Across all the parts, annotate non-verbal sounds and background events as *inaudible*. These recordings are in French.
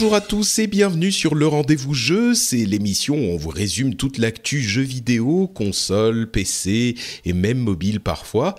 Bonjour à tous et bienvenue sur le rendez-vous jeu. C'est l'émission où on vous résume toute l'actu jeux vidéo, console, PC et même mobile parfois.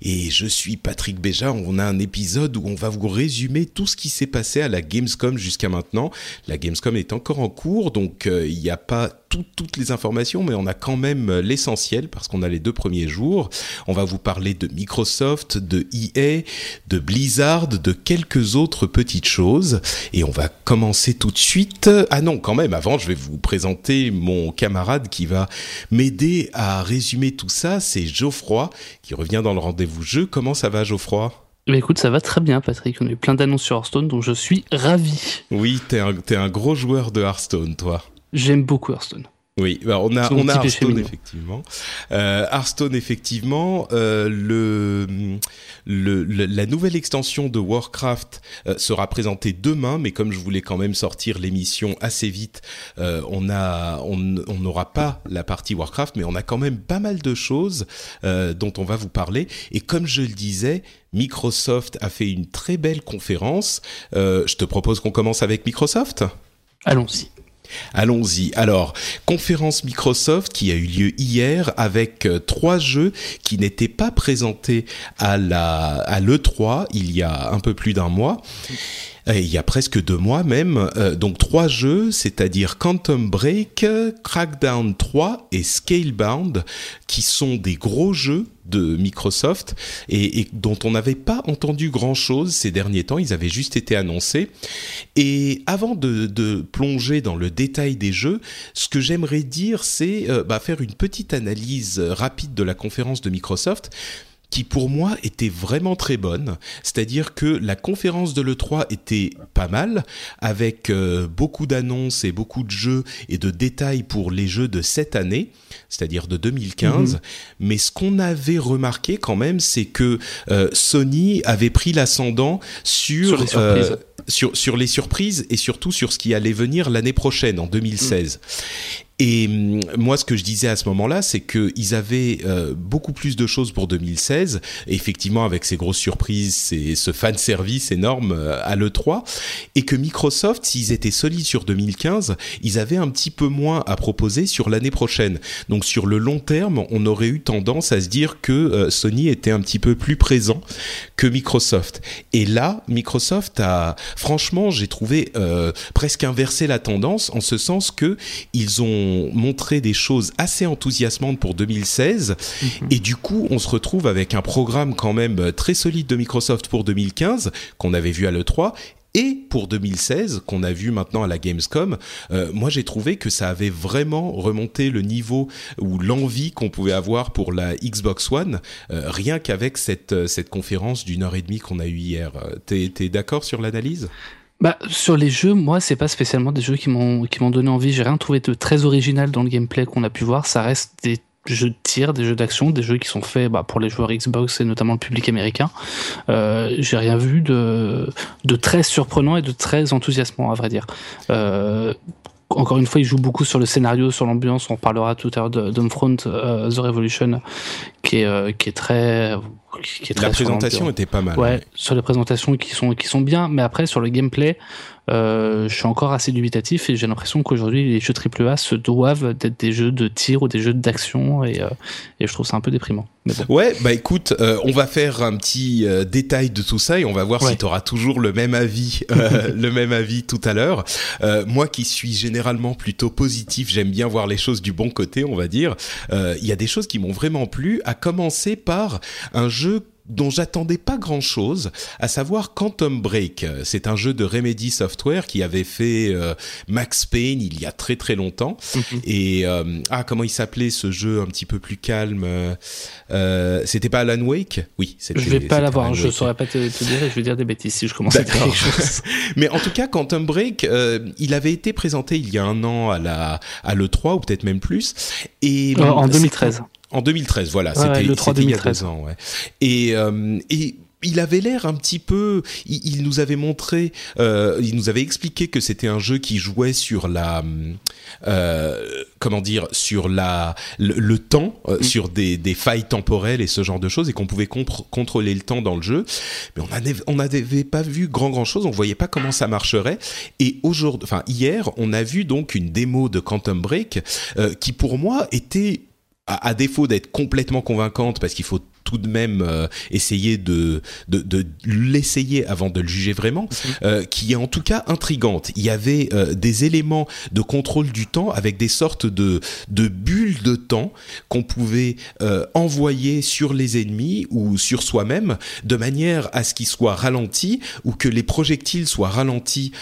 Et je suis Patrick Béja. On a un épisode où on va vous résumer tout ce qui s'est passé à la Gamescom jusqu'à maintenant. La Gamescom est encore en cours, donc euh, il n'y a pas toutes les informations, mais on a quand même l'essentiel parce qu'on a les deux premiers jours. On va vous parler de Microsoft, de EA, de Blizzard, de quelques autres petites choses. Et on va commencer tout de suite. Ah non, quand même, avant, je vais vous présenter mon camarade qui va m'aider à résumer tout ça. C'est Geoffroy qui revient dans le rendez-vous jeu. Comment ça va, Geoffroy? Bah écoute, ça va très bien, Patrick. On a eu plein d'annonces sur Hearthstone, donc je suis ravi. Oui, t'es un, es un gros joueur de Hearthstone, toi. J'aime beaucoup Hearthstone. Oui, bah on a, on a Hearthstone effectivement. Euh, Hearthstone effectivement, euh, le, le, la nouvelle extension de Warcraft euh, sera présentée demain, mais comme je voulais quand même sortir l'émission assez vite, euh, on a, on n'aura pas la partie Warcraft, mais on a quand même pas mal de choses dont on va vous parler. Et comme je le disais, Microsoft a fait une très belle conférence. je te propose qu'on commence avec Microsoft? Allons-y. Allons-y. Alors, conférence Microsoft qui a eu lieu hier avec euh, trois jeux qui n'étaient pas présentés à la à l'E3 il y a un peu plus d'un mois il y a presque deux mois même. Euh, donc trois jeux, c'est-à-dire Quantum Break, Crackdown 3 et Scalebound, qui sont des gros jeux de Microsoft et, dont on n'avait pas entendu grand-chose ces derniers temps. Ils avaient juste été annoncés. Et avant de, plonger dans le détail des jeux, ce que j'aimerais dire, c'est euh, bah, faire une petite analyse rapide de la conférence de Microsoft qui pour moi était vraiment très bonne. C'est-à-dire que la conférence de l'E3 était pas mal, avec euh, beaucoup d'annonces et beaucoup de jeux et de détails pour les jeux de cette année, c'est-à-dire de 2015. Mhm. Mais ce qu'on avait remarqué quand même, c'est que euh, Sony avait pris l'ascendant sur... Euh, sur, sur, les surprises et surtout sur ce qui allait venir l'année prochaine, en 2016. Et hum, moi, ce que je disais à ce moment-là, c'est qu'ils avaient euh, beaucoup plus de choses pour 2016. effectivement, avec ces grosses surprises, et ce fan service énorme euh, à l'E3. Et que Microsoft, s'ils étaient solides sur 2015, ils avaient un petit peu moins à proposer sur l'année prochaine. Donc sur le long terme, on aurait eu tendance à se dire que euh, Sony était un petit peu plus présent que Microsoft. Et là, Microsoft a, franchement, j'ai trouvé presque inversé la tendance en ce sens que ils ont montré des choses assez enthousiasmantes pour 2016 mhm. et du coup on se retrouve avec un programme quand même très solide de Microsoft pour 2015 qu'on avait vu à l'E3 et pour 2016 qu'on a vu maintenant à la Gamescom, euh, moi j'ai trouvé que ça avait vraiment remonté le niveau ou l'envie qu'on pouvait avoir pour la Xbox One, euh, rien qu'avec cette, euh, cette conférence d'une heure et demie qu'on a eue hier. T'es es, d'accord sur l'analyse? Bah, sur les jeux, moi, c'est pas spécialement des jeux qui m'ont qui m'ont donné envie. J'ai rien trouvé de très original dans le gameplay qu'on a pu voir. Ça reste des jeux de tir, des jeux d'action, des jeux qui sont faits bah, pour les joueurs Xbox et notamment le public américain. Euh, J'ai rien vu de de très surprenant et de très enthousiasmant, à vrai dire. Euh, encore une fois, il joue beaucoup sur le scénario, sur l'ambiance. On parlera tout à l'heure de Domefront euh, The Revolution, qui est, euh, qui est très. Qui est très La présentation était pas mal. Ouais, sur les présentations qui sont, qui sont bien, mais après, sur le gameplay, je suis encore assez dubitatif et j'ai l'impression qu'aujourd'hui les jeux AAA se doivent d'être des jeux de tir ou des jeux d'action et, et je trouve ça un peu déprimant. Ouais, bah écoute, on va faire un petit détail de tout ça et on va voir si tu auras toujours le même avis, *laughs* le même avis tout à l'heure. moi qui suis généralement plutôt positif, j'aime bien voir les choses du bon côté, on va dire. Il y a des choses qui m'ont vraiment plu, à commencer par un jeu dont j'attendais pas grand chose, à savoir Quantum Break. C'est un jeu de Remedy Software qui avait fait euh, Max Payne il y a très très longtemps. Mhm. Et euh, ah comment il s'appelait ce jeu un petit peu plus calme euh, C'était pas Alan Wake? Oui, c'était. Je vais pas l'avoir. Je saurais pas te, dire. Je vais dire des bêtises si je commence à dire quelque chose. *laughs* Mais en tout cas, Quantum Break, il avait été présenté il y a un an à la à le 3 ou peut-être même plus. Et en 2013. En 2013, voilà, c'était le 3 il y a deux ans. Ouais. Et, euh, et il avait l'air un petit peu. Il, nous avait montré, euh, il nous avait expliqué que c'était un jeu qui jouait sur la, euh, comment dire, sur la le, temps, euh, mm. sur des, des, failles temporelles et ce genre de choses, et qu'on pouvait contrôler le temps dans le jeu. Mais on n'avait on pas vu grand grand chose. On voyait pas comment ça marcherait. Et aujourd'hui, enfin hier, on a vu donc une démo de Quantum Break qui pour moi était à, défaut d'être complètement convaincante, parce qu'il faut tout de même euh, essayer de, de, de l'essayer avant de le juger vraiment, euh, qui est en tout cas intrigante. Il y avait euh, des éléments de contrôle du temps avec des sortes de, de bulles de temps qu'on pouvait envoyer sur les ennemis ou sur soi-même de manière à ce qu'ils soient ralentis ou que les projectiles soient ralentis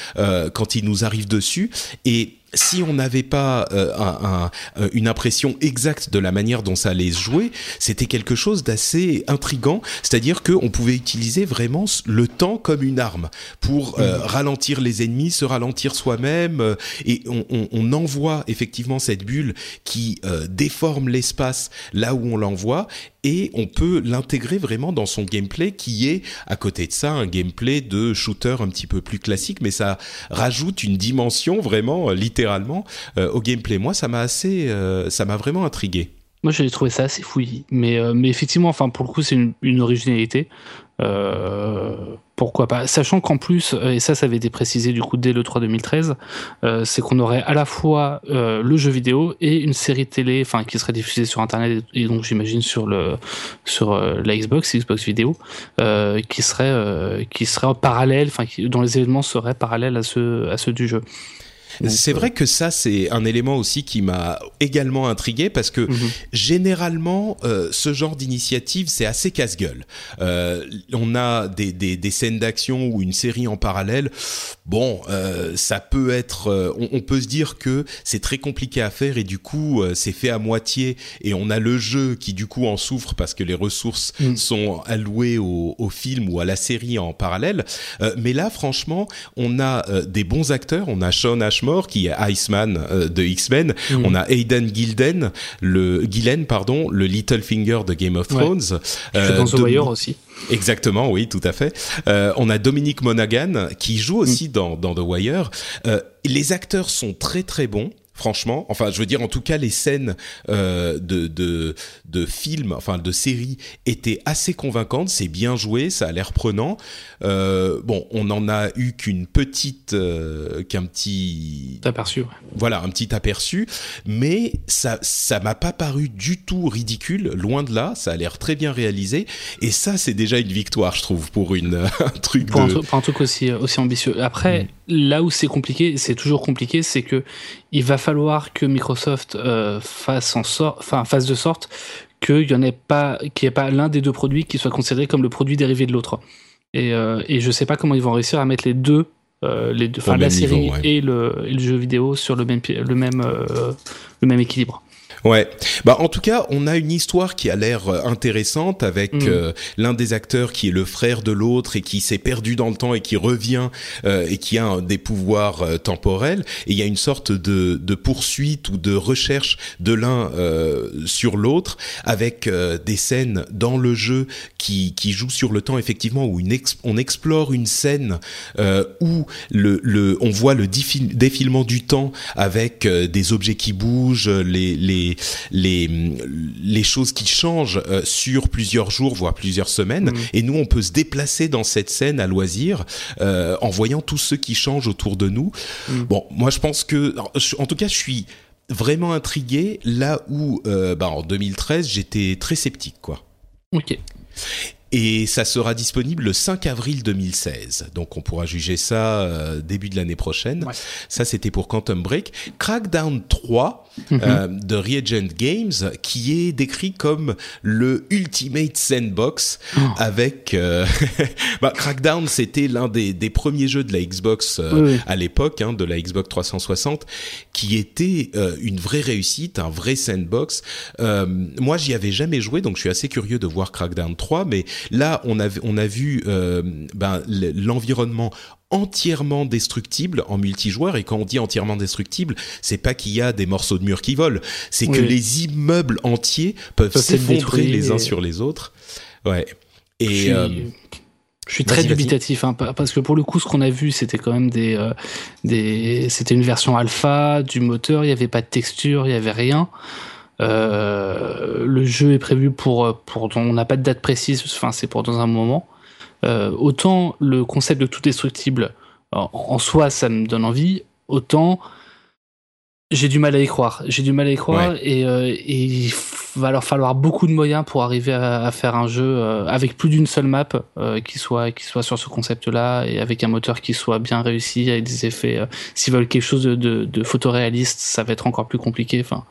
quand ils nous arrivent dessus. Et si on n'avait pas euh, un, une impression exacte de la manière dont ça allait se jouer, c'était quelque chose d'assez intrigant. C'est-à-dire qu'on pouvait utiliser vraiment le temps comme une arme pour euh, mmh. ralentir les ennemis, se ralentir soi-même, et on, on, on, envoie effectivement cette bulle qui déforme l'espace là où on l'envoie, et on peut l'intégrer vraiment dans son gameplay qui est à côté de ça un gameplay de shooter un petit peu plus classique mais ça rajoute une dimension vraiment euh, littéralement euh, au gameplay moi ça m'a assez euh, ça m'a vraiment intrigué moi j'ai trouvé ça assez fouillis. Mais mais effectivement enfin pour le coup c'est une, originalité. Euh, pourquoi pas? Sachant qu'en plus, euh, et ça, ça avait été précisé du coup dès le 3 2013, euh, c'est qu'on aurait à la fois euh, le jeu vidéo et une série télé, enfin qui serait diffusée sur Internet et donc j'imagine sur le euh, la Xbox, Xbox vidéo, euh, qui serait qui serait en parallèle, enfin dont les événements seraient parallèles à à ceux du jeu. C'est vrai que ça, c'est un élément aussi qui m'a également intrigué parce que mhm. généralement, euh, ce genre d'initiative, c'est assez casse-gueule. Euh, on a des, des, des scènes d'action ou une série en parallèle. Bon, euh, ça peut être, euh, on, on, peut se dire que c'est très compliqué à faire et du coup, euh, c'est fait à moitié et on a le jeu qui du coup en souffre parce que les ressources mm. sont allouées au, au, film ou à la série en parallèle. mais là, franchement, on a des bons acteurs. On a Sean Qui est Iceman euh, de X-Men. Mm. On a Aidan Gilden, le Gillen, pardon, le Littlefinger de Game of Thrones. Euh, dans The Wire aussi. Exactement, oui, tout à fait. Euh, on a Dominic Monaghan qui joue aussi mm. dans, dans The Wire. Euh, les acteurs sont très très bons franchement. Enfin, je veux dire, en tout cas, les scènes euh, de, de, de films, enfin de séries, étaient assez convaincantes. C'est bien joué, ça a l'air prenant. Euh, bon, on en a eu qu'une petite, euh, qu'un petit aperçu. Voilà, un petit aperçu, mais ça, ça m'a pas paru du tout ridicule. Loin de là, ça a l'air très bien réalisé. Et ça, c'est déjà une victoire, je trouve, pour une *laughs* un truc pour, de... un, pour un truc aussi aussi ambitieux. Après, mm. là où c'est compliqué, c'est toujours compliqué, c'est que il va falloir que Microsoft euh, fasse, en enfin, fasse de sorte qu'il n'y ait pas, qu'il ait pas l'un des deux produits qui soit considéré comme le produit dérivé de l'autre. Et, euh, et je sais pas comment ils vont réussir à mettre les deux, euh, les deux, enfin la série et, le, et, le, jeu vidéo sur le même, le même, le même équilibre. Ouais. Bah en tout cas, on a une histoire qui a l'air euh, intéressante avec mm. euh, l'un des acteurs qui est le frère de l'autre et qui s'est perdu dans le temps et qui revient euh, et qui a des pouvoirs euh, temporels. Et il y a une sorte de, de poursuite ou de recherche de l'un sur l'autre avec des scènes dans le jeu qui, qui jouent sur le temps effectivement où une on explore une scène où le, le on voit le défilement du temps avec des objets qui bougent, les les les les les choses qui changent sur plusieurs jours voire plusieurs semaines mm. et nous on peut se déplacer dans cette scène à loisir en voyant tous ceux qui changent autour de nous. Mm. Bon, moi je pense que en tout cas je suis vraiment intrigué là où bah, en 2013 j'étais très sceptique quoi. Ok. Et ça sera disponible le 5 avril 2016. Donc on pourra juger ça euh, début de l'année prochaine. Ça c'était pour Quantum Break. Crackdown 3 mhm. euh, de Reagent Games qui est décrit comme le ultimate sandbox oh. avec euh, *laughs* bah, Crackdown c'était l'un des, des, premiers jeux de la Xbox à l'époque hein, de la Xbox 360 qui était une vraie réussite, un vrai sandbox. moi j'y avais jamais joué donc je suis assez curieux de voir Crackdown 3 mais Là, on a, on a vu euh, ben, l'environnement entièrement destructible en multijoueur et quand on dit entièrement destructible, c'est pas qu'il y a des morceaux de mur qui volent, c'est que les immeubles entiers peuvent s'effondrer les uns sur les autres. Ouais. Et je suis, euh, je suis très dubitatif hein, parce que pour le coup, ce qu'on a vu, c'était quand même des, euh, des c'était une version alpha du moteur. Il n'y avait pas de texture, il n'y avait rien. Euh, le jeu est prévu pour, pour on n'a pas de date précise, enfin c'est pour dans un moment. Euh, autant le concept de tout destructible en, soi ça me donne envie, autant j'ai du mal à y croire. J'ai du mal à y croire et, euh, et, il va leur falloir beaucoup de moyens pour arriver à, faire un jeu avec plus d'une seule map qui soit qui soit sur ce concept-là et avec un moteur qui soit bien réussi avec des effets. S'ils veulent quelque chose de, de, de photoréaliste, ça va être encore plus compliqué. Enfin,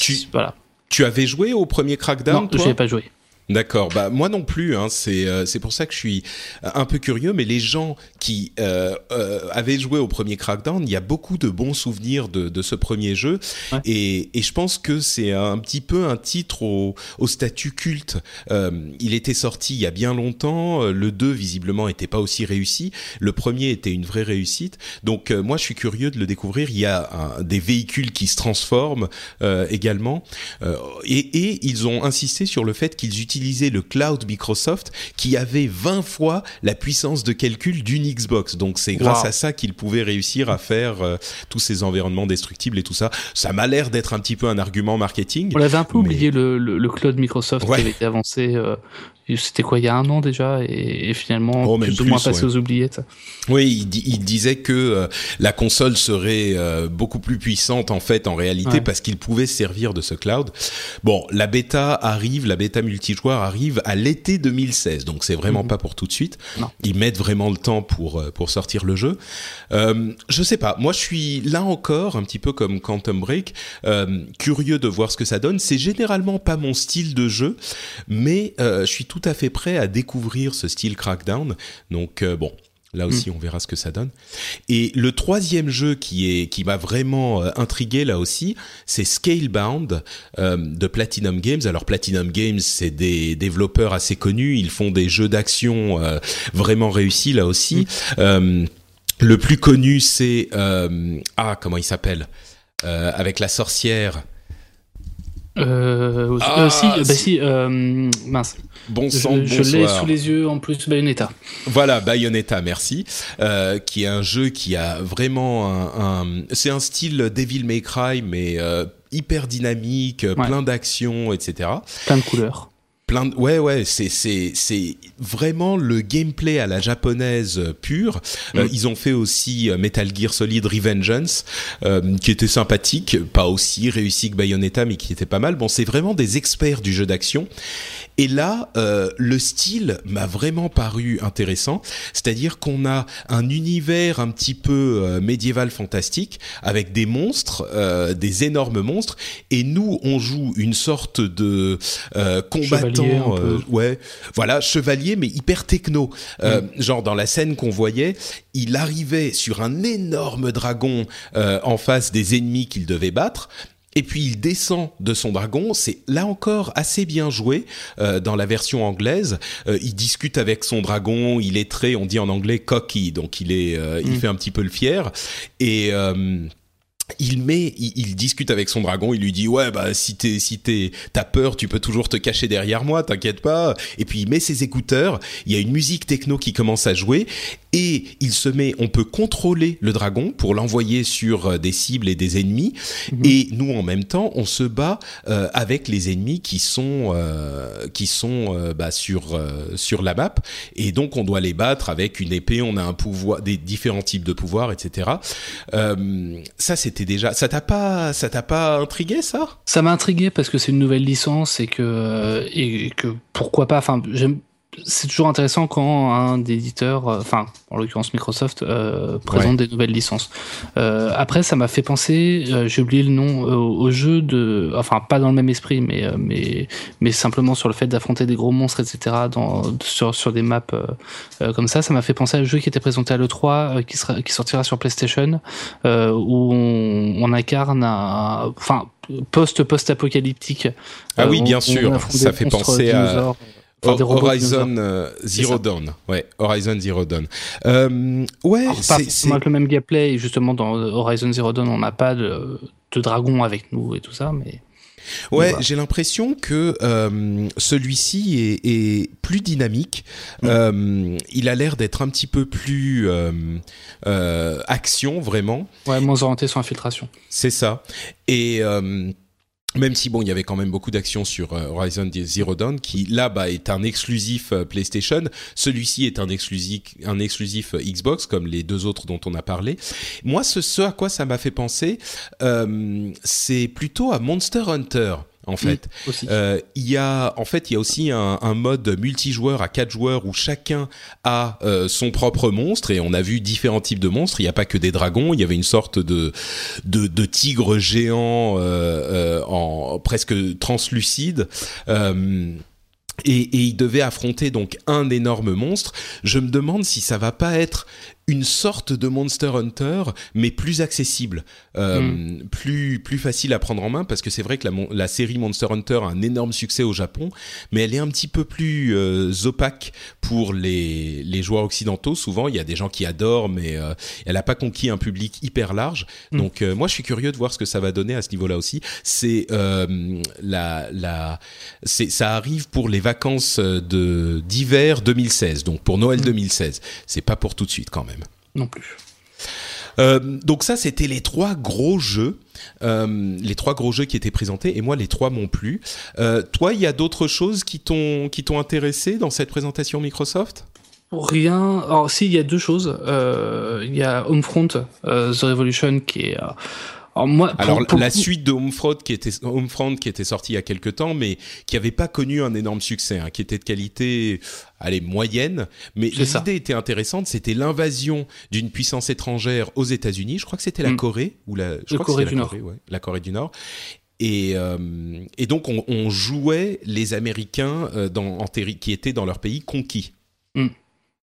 tu, voilà. Tu avais joué au premier Crackdown Non, je n'ai pas joué. D'accord. Bah moi non plus. Hein. C'est euh, c'est pour ça que je suis un peu curieux. Mais les gens qui euh, euh, avaient joué au premier Crackdown, il y a beaucoup de bons souvenirs de, de ce premier jeu. Et, et je pense que c'est un petit peu un titre au, au statut culte. Euh, il était sorti il y a bien longtemps. Le 2 visiblement était pas aussi réussi. Le premier était une vraie réussite. Donc euh, moi je suis curieux de le découvrir. Il y a un, des véhicules qui se transforment également. Et, et ils ont insisté sur le fait qu'ils utiliser le cloud Microsoft qui avait 20 fois la puissance de calcul d'une Xbox. Donc c'est grâce à ça qu'ils pouvaient réussir à faire euh, tous ces environnements destructibles et tout ça. Ça m'a l'air d'être un petit peu un argument marketing. On avait un peu oublié le, le, cloud Microsoft qui avait été avancé euh, c'était quoi il y a un an déjà et, finalement oh, plus, ou moins passé aux oubliettes. Oui, il, disait que euh, la console serait beaucoup plus puissante en fait en réalité parce qu'il pouvait servir de ce cloud. Bon, la bêta arrive, la bêta multijoueur arrive à l'été 2016, donc c'est vraiment mhm. pas pour tout de suite. Ils mettent vraiment le temps pour euh, pour sortir le jeu. Euh, je sais pas, moi je suis là encore un petit peu comme Quantum Break, curieux de voir ce que ça donne. C'est généralement pas mon style de jeu, mais je suis tout à fait prêt à découvrir ce style Crackdown. Donc euh, bon, Là aussi, mm. on verra ce que ça donne. Et le troisième jeu qui est qui m'a vraiment euh, intrigué là aussi, c'est Scalebound euh, de Platinum Games. Alors Platinum Games, c'est des développeurs assez connus. Ils font des jeux d'action vraiment réussis là aussi. Mm. le plus connu, c'est ah comment il s'appelle? Avec la sorcière. Euh, ah, euh, si, bah si, euh, mince. Bon sang, je, je l'ai sous les yeux en plus, Bayonetta. Voilà, Bayonetta, merci. Euh, qui est un jeu qui a vraiment un, un c'est un style Devil May Cry, mais euh, hyper dynamique, plein d'actions, etc. Plein de couleurs plein de... ouais ouais c'est c'est c'est vraiment le gameplay à la japonaise euh, pure. Euh, mm. ils ont fait aussi euh, Metal Gear Solid Revengeance qui était sympathique pas aussi réussi que Bayonetta mais qui était pas mal. Bon c'est vraiment des experts du jeu d'action. Et là, euh, le style m'a vraiment paru intéressant, c'est-à-dire qu'on a un univers un petit peu euh, médiéval fantastique avec des monstres, euh, des énormes monstres, et nous on joue une sorte de euh, euh, ouais, voilà, chevalier mais hyper techno. Euh, genre dans la scène qu'on voyait, il arrivait sur un énorme dragon en face des ennemis qu'il devait battre et puis il descend de son dragon. C'est là encore assez bien joué euh, dans la version anglaise. Euh, il discute avec son dragon. Il est très, on dit en anglais cocky, donc il est, euh, il mm. fait un petit peu le fier. Et il met, il, discute avec son dragon, il lui dit ouais bah si t'es si t'es t'as peur, tu peux toujours te cacher derrière moi, t'inquiète pas. Et puis il met ses écouteurs, il y a une musique techno qui commence à jouer et il se met, on peut contrôler le dragon pour l'envoyer sur euh, des cibles et des ennemis mhm. et nous en même temps on se bat euh, avec les ennemis qui sont euh, qui sont bah, sur sur la map et donc on doit les battre avec une épée, on a un pouvoir, des différents types de pouvoirs, etc. ça c'est déjà. Ça t'a pas, ça t'a pas intrigué ça? Ça m'a intrigué parce que c'est une nouvelle licence et que et que pourquoi pas. Enfin, j'aime c'est toujours intéressant quand un éditeur, euh, enfin en l'occurrence Microsoft, euh, présente des nouvelles licences. Euh, après, ça m'a fait penser, j'ai oublié le nom, au jeu de, enfin pas dans le même esprit, mais mais mais simplement sur le fait d'affronter des gros monstres, etc. Dans, sur sur des maps comme ça, ça m'a fait penser à un jeu qui était présenté à l'E3, qui sera qui sortira sur PlayStation, où on, on incarne un, enfin post post apocalyptique. Ah oui, bien sûr, ça fait penser à. Horizon euh, Zero Dawn. Ouais, Horizon Zero Dawn. Euh, ouais, c'est le même gameplay. Et justement, dans Horizon Zero Dawn, on n'a pas de, de dragon avec nous et tout ça, mais. Ouais, j'ai l'impression que euh, celui-ci est, est, plus dynamique. Mm. Euh, il a l'air d'être un petit peu plus euh, euh action, vraiment. Ouais, moins orienté sur infiltration. C'est ça. Et euh, même si bon, il y avait quand même beaucoup d'actions sur euh, Horizon Zero Dawn, qui là bah est un exclusif euh, PlayStation. Celui-ci est un exclusif, euh, Xbox, comme les deux autres dont on a parlé. Moi, ce à quoi ça m'a fait penser, c'est plutôt à Monster Hunter en fait. euh, il y a en fait il y a aussi un, un, mode multijoueur à quatre joueurs où chacun a euh, son propre monstre et on a vu différents types de monstres. Il n'y a pas que des dragons. Il y avait une sorte de de, de tigre géant euh, en presque translucide. Et, et, il devait affronter donc un énorme monstre. Je me demande si ça va pas être une sorte de Monster Hunter, mais plus accessible, euh, hmm. plus plus facile à prendre en main, parce que c'est vrai que la, la, série Monster Hunter a un énorme succès au Japon, mais elle est un petit peu plus euh, opaque pour les, les joueurs occidentaux. Souvent, il y a des gens qui adorent, mais euh, elle n'a pas conquis un public hyper large. Hmm. Donc, moi, je suis curieux de voir ce que ça va donner à ce niveau-là aussi. C'est la la c'est ça arrive pour les vacances de d'hiver 2016, donc pour Noël 2016. Hmm. C'est pas pour tout de suite quand même non plus. Euh, donc ça, c'était les trois gros jeux, euh, les trois gros jeux qui étaient présentés, et moi, les trois m'ont plu. Euh, toi, il y a d'autres choses qui t'ont qui t'ont intéressé dans cette présentation Microsoft? Rien. Alors, si, il y a deux choses. Il y a Homefront, The Revolution, qui est alors, moi, Alors la suite de Homefront qui était Homefront qui était sortie il y a quelques temps, mais qui n'avait pas connu un énorme succès, hein, qui était de qualité, allez moyenne, mais l'idée était intéressante. C'était l'invasion d'une puissance étrangère aux États-Unis. Je crois que c'était la mm. Corée ou la, je crois Corée du Nord. ouais, la Corée du Nord. Et, euh, et donc on, on, jouait les Américains euh, dans, en qui étaient dans leur pays conquis. Mm.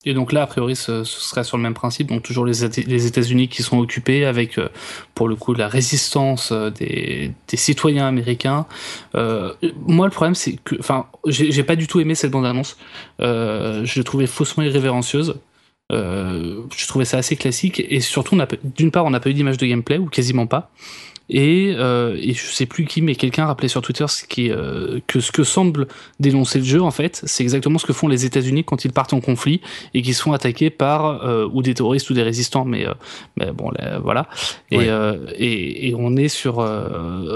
Et donc là, a priori, ce, serait sur le même principe, donc toujours les, États-Unis qui sont occupés avec, euh, pour le coup, la résistance euh, des, citoyens américains. Euh, moi, le problème, c'est que, enfin, j'ai pas du tout aimé cette bande-annonce. Je l'ai trouvée faussement irrévérencieuse. Je trouvais ça assez classique et surtout, d'une part, on n'a pas eu d'image de gameplay ou quasiment pas. Et, euh, et je sais plus qui, mais quelqu'un rappelait sur Twitter ce qui, euh, que ce que semble dénoncer le jeu, en fait, c'est exactement ce que font les États-Unis quand ils partent en conflit et qu'ils sont attaqués par euh, ou des terroristes ou des résistants. Mais, euh, mais bon, voilà. Et, euh, et, et, on est sur.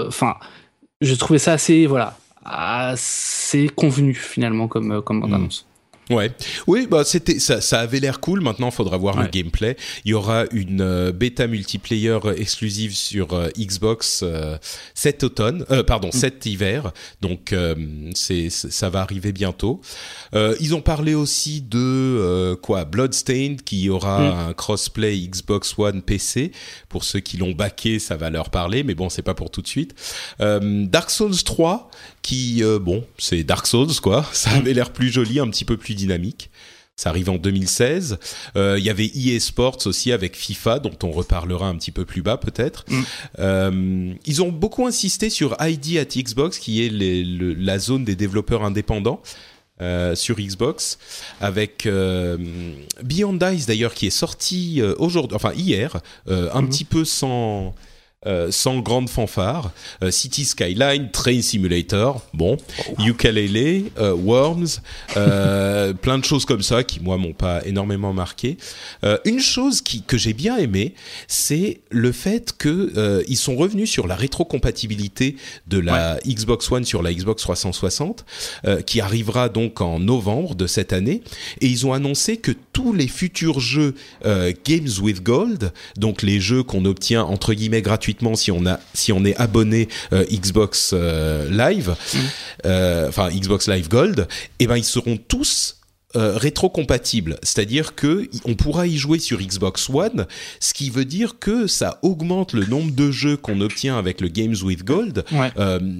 Enfin, je trouvais ça assez, voilà, assez convenu finalement comme, comme bande annonce. Ouais, oui, bah c'était ça, ça avait l'air cool. Maintenant, il faudra voir le gameplay. Il y aura une euh, bêta multiplayer exclusive sur euh, Xbox euh, cet automne, pardon, mm. cet hiver. Donc c'est ça va arriver bientôt. ils ont parlé aussi de quoi Bloodstained qui aura mm. un crossplay Xbox One PC. Pour ceux qui l'ont baqué, ça va leur parler, mais bon, c'est pas pour tout de suite. Dark Souls 3 qui bon, c'est Dark Souls quoi. *laughs* Ça avait l'air plus joli, un petit peu plus dynamique. Ça arrive en 2016. Euh, il y avait EA Sports aussi avec FIFA, dont on reparlera un petit peu plus bas peut-être. Mm. Euh, ils ont beaucoup insisté sur ID at Xbox, qui est la zone des développeurs indépendants. Euh, sur Xbox avec Beyond Ice d'ailleurs qui est sorti aujourd'hui enfin hier un mm-hmm. petit peu sans euh, sans grande fanfare. Euh, City Skyline, Train Simulator, bon, Ukulele, euh, Worms, *laughs* plein de choses comme ça qui moi m'ont pas énormément marqué. une chose qui, que j'ai bien aimé, c'est le fait que ils sont revenus sur la rétrocompatibilité de la Xbox One sur la Xbox 360, qui arrivera donc en novembre de cette année, et ils ont annoncé que tous les futurs jeux Games with Gold, donc les jeux qu'on obtient entre guillemets gratuitement si on a si on est abonné euh, Xbox euh, Live, mm. euh, enfin Xbox Live Gold, et eh ben ils seront tous rétrocompatibles, c'est-à-dire que on pourra y jouer sur Xbox One, ce qui veut dire que ça augmente le nombre de jeux qu'on obtient avec le Games with Gold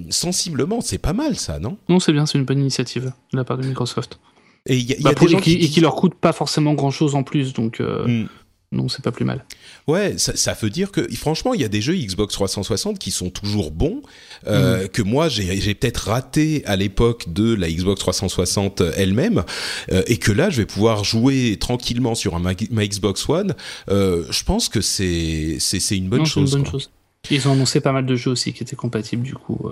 sensiblement. C'est pas mal ça, non? Non, c'est bien, c'est une bonne initiative de la part de Microsoft. Et il y a, bah, des gens qui, et qui leur coûte pas forcément grand chose en plus, donc. Mm non, c'est pas plus mal. Ouais, ça, veut dire que franchement, il y a des jeux Xbox 360 qui sont toujours bons, euh, mm. que moi j'ai peut-être raté à l'époque de la Xbox 360 elle-même, euh, et que là je vais pouvoir jouer tranquillement sur un, ma, Xbox One. Euh, je pense que c'est c'est une bonne chose. Une bonne chose. Ils ont annoncé pas mal de jeux aussi qui étaient compatibles du coup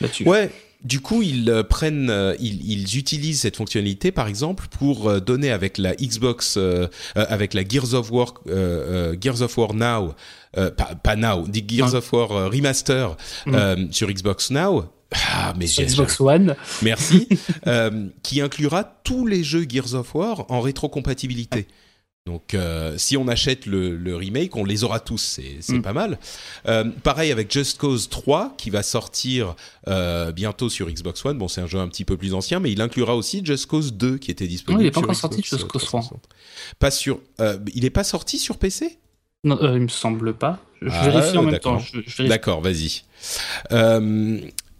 là-dessus. Ouais, du coup, ils euh, prennent, euh, ils, utilisent cette fonctionnalité, par exemple, pour euh, donner avec la Xbox, avec la Gears of War, Gears of War Now, pas, Now, dit Gears of War Remaster mm. sur Xbox Now. Ah, mais Xbox One. Merci. *laughs* qui inclura tous les jeux Gears of War en rétrocompatibilité. Donc, euh, si on achète le, remake, on les aura tous. C'est mm. pas mal. Euh, pareil avec Just Cause 3, qui va sortir euh, bientôt sur Xbox One. Bon, c'est un jeu un petit peu plus ancien, mais il inclura aussi Just Cause 2, qui était disponible. Non, il n'est pas encore sorti Just Cause 3. Pas sur. il n'est pas sorti sur PC Non, il me semble pas. Je, ah, vérifie en même temps. D'accord, vas-y.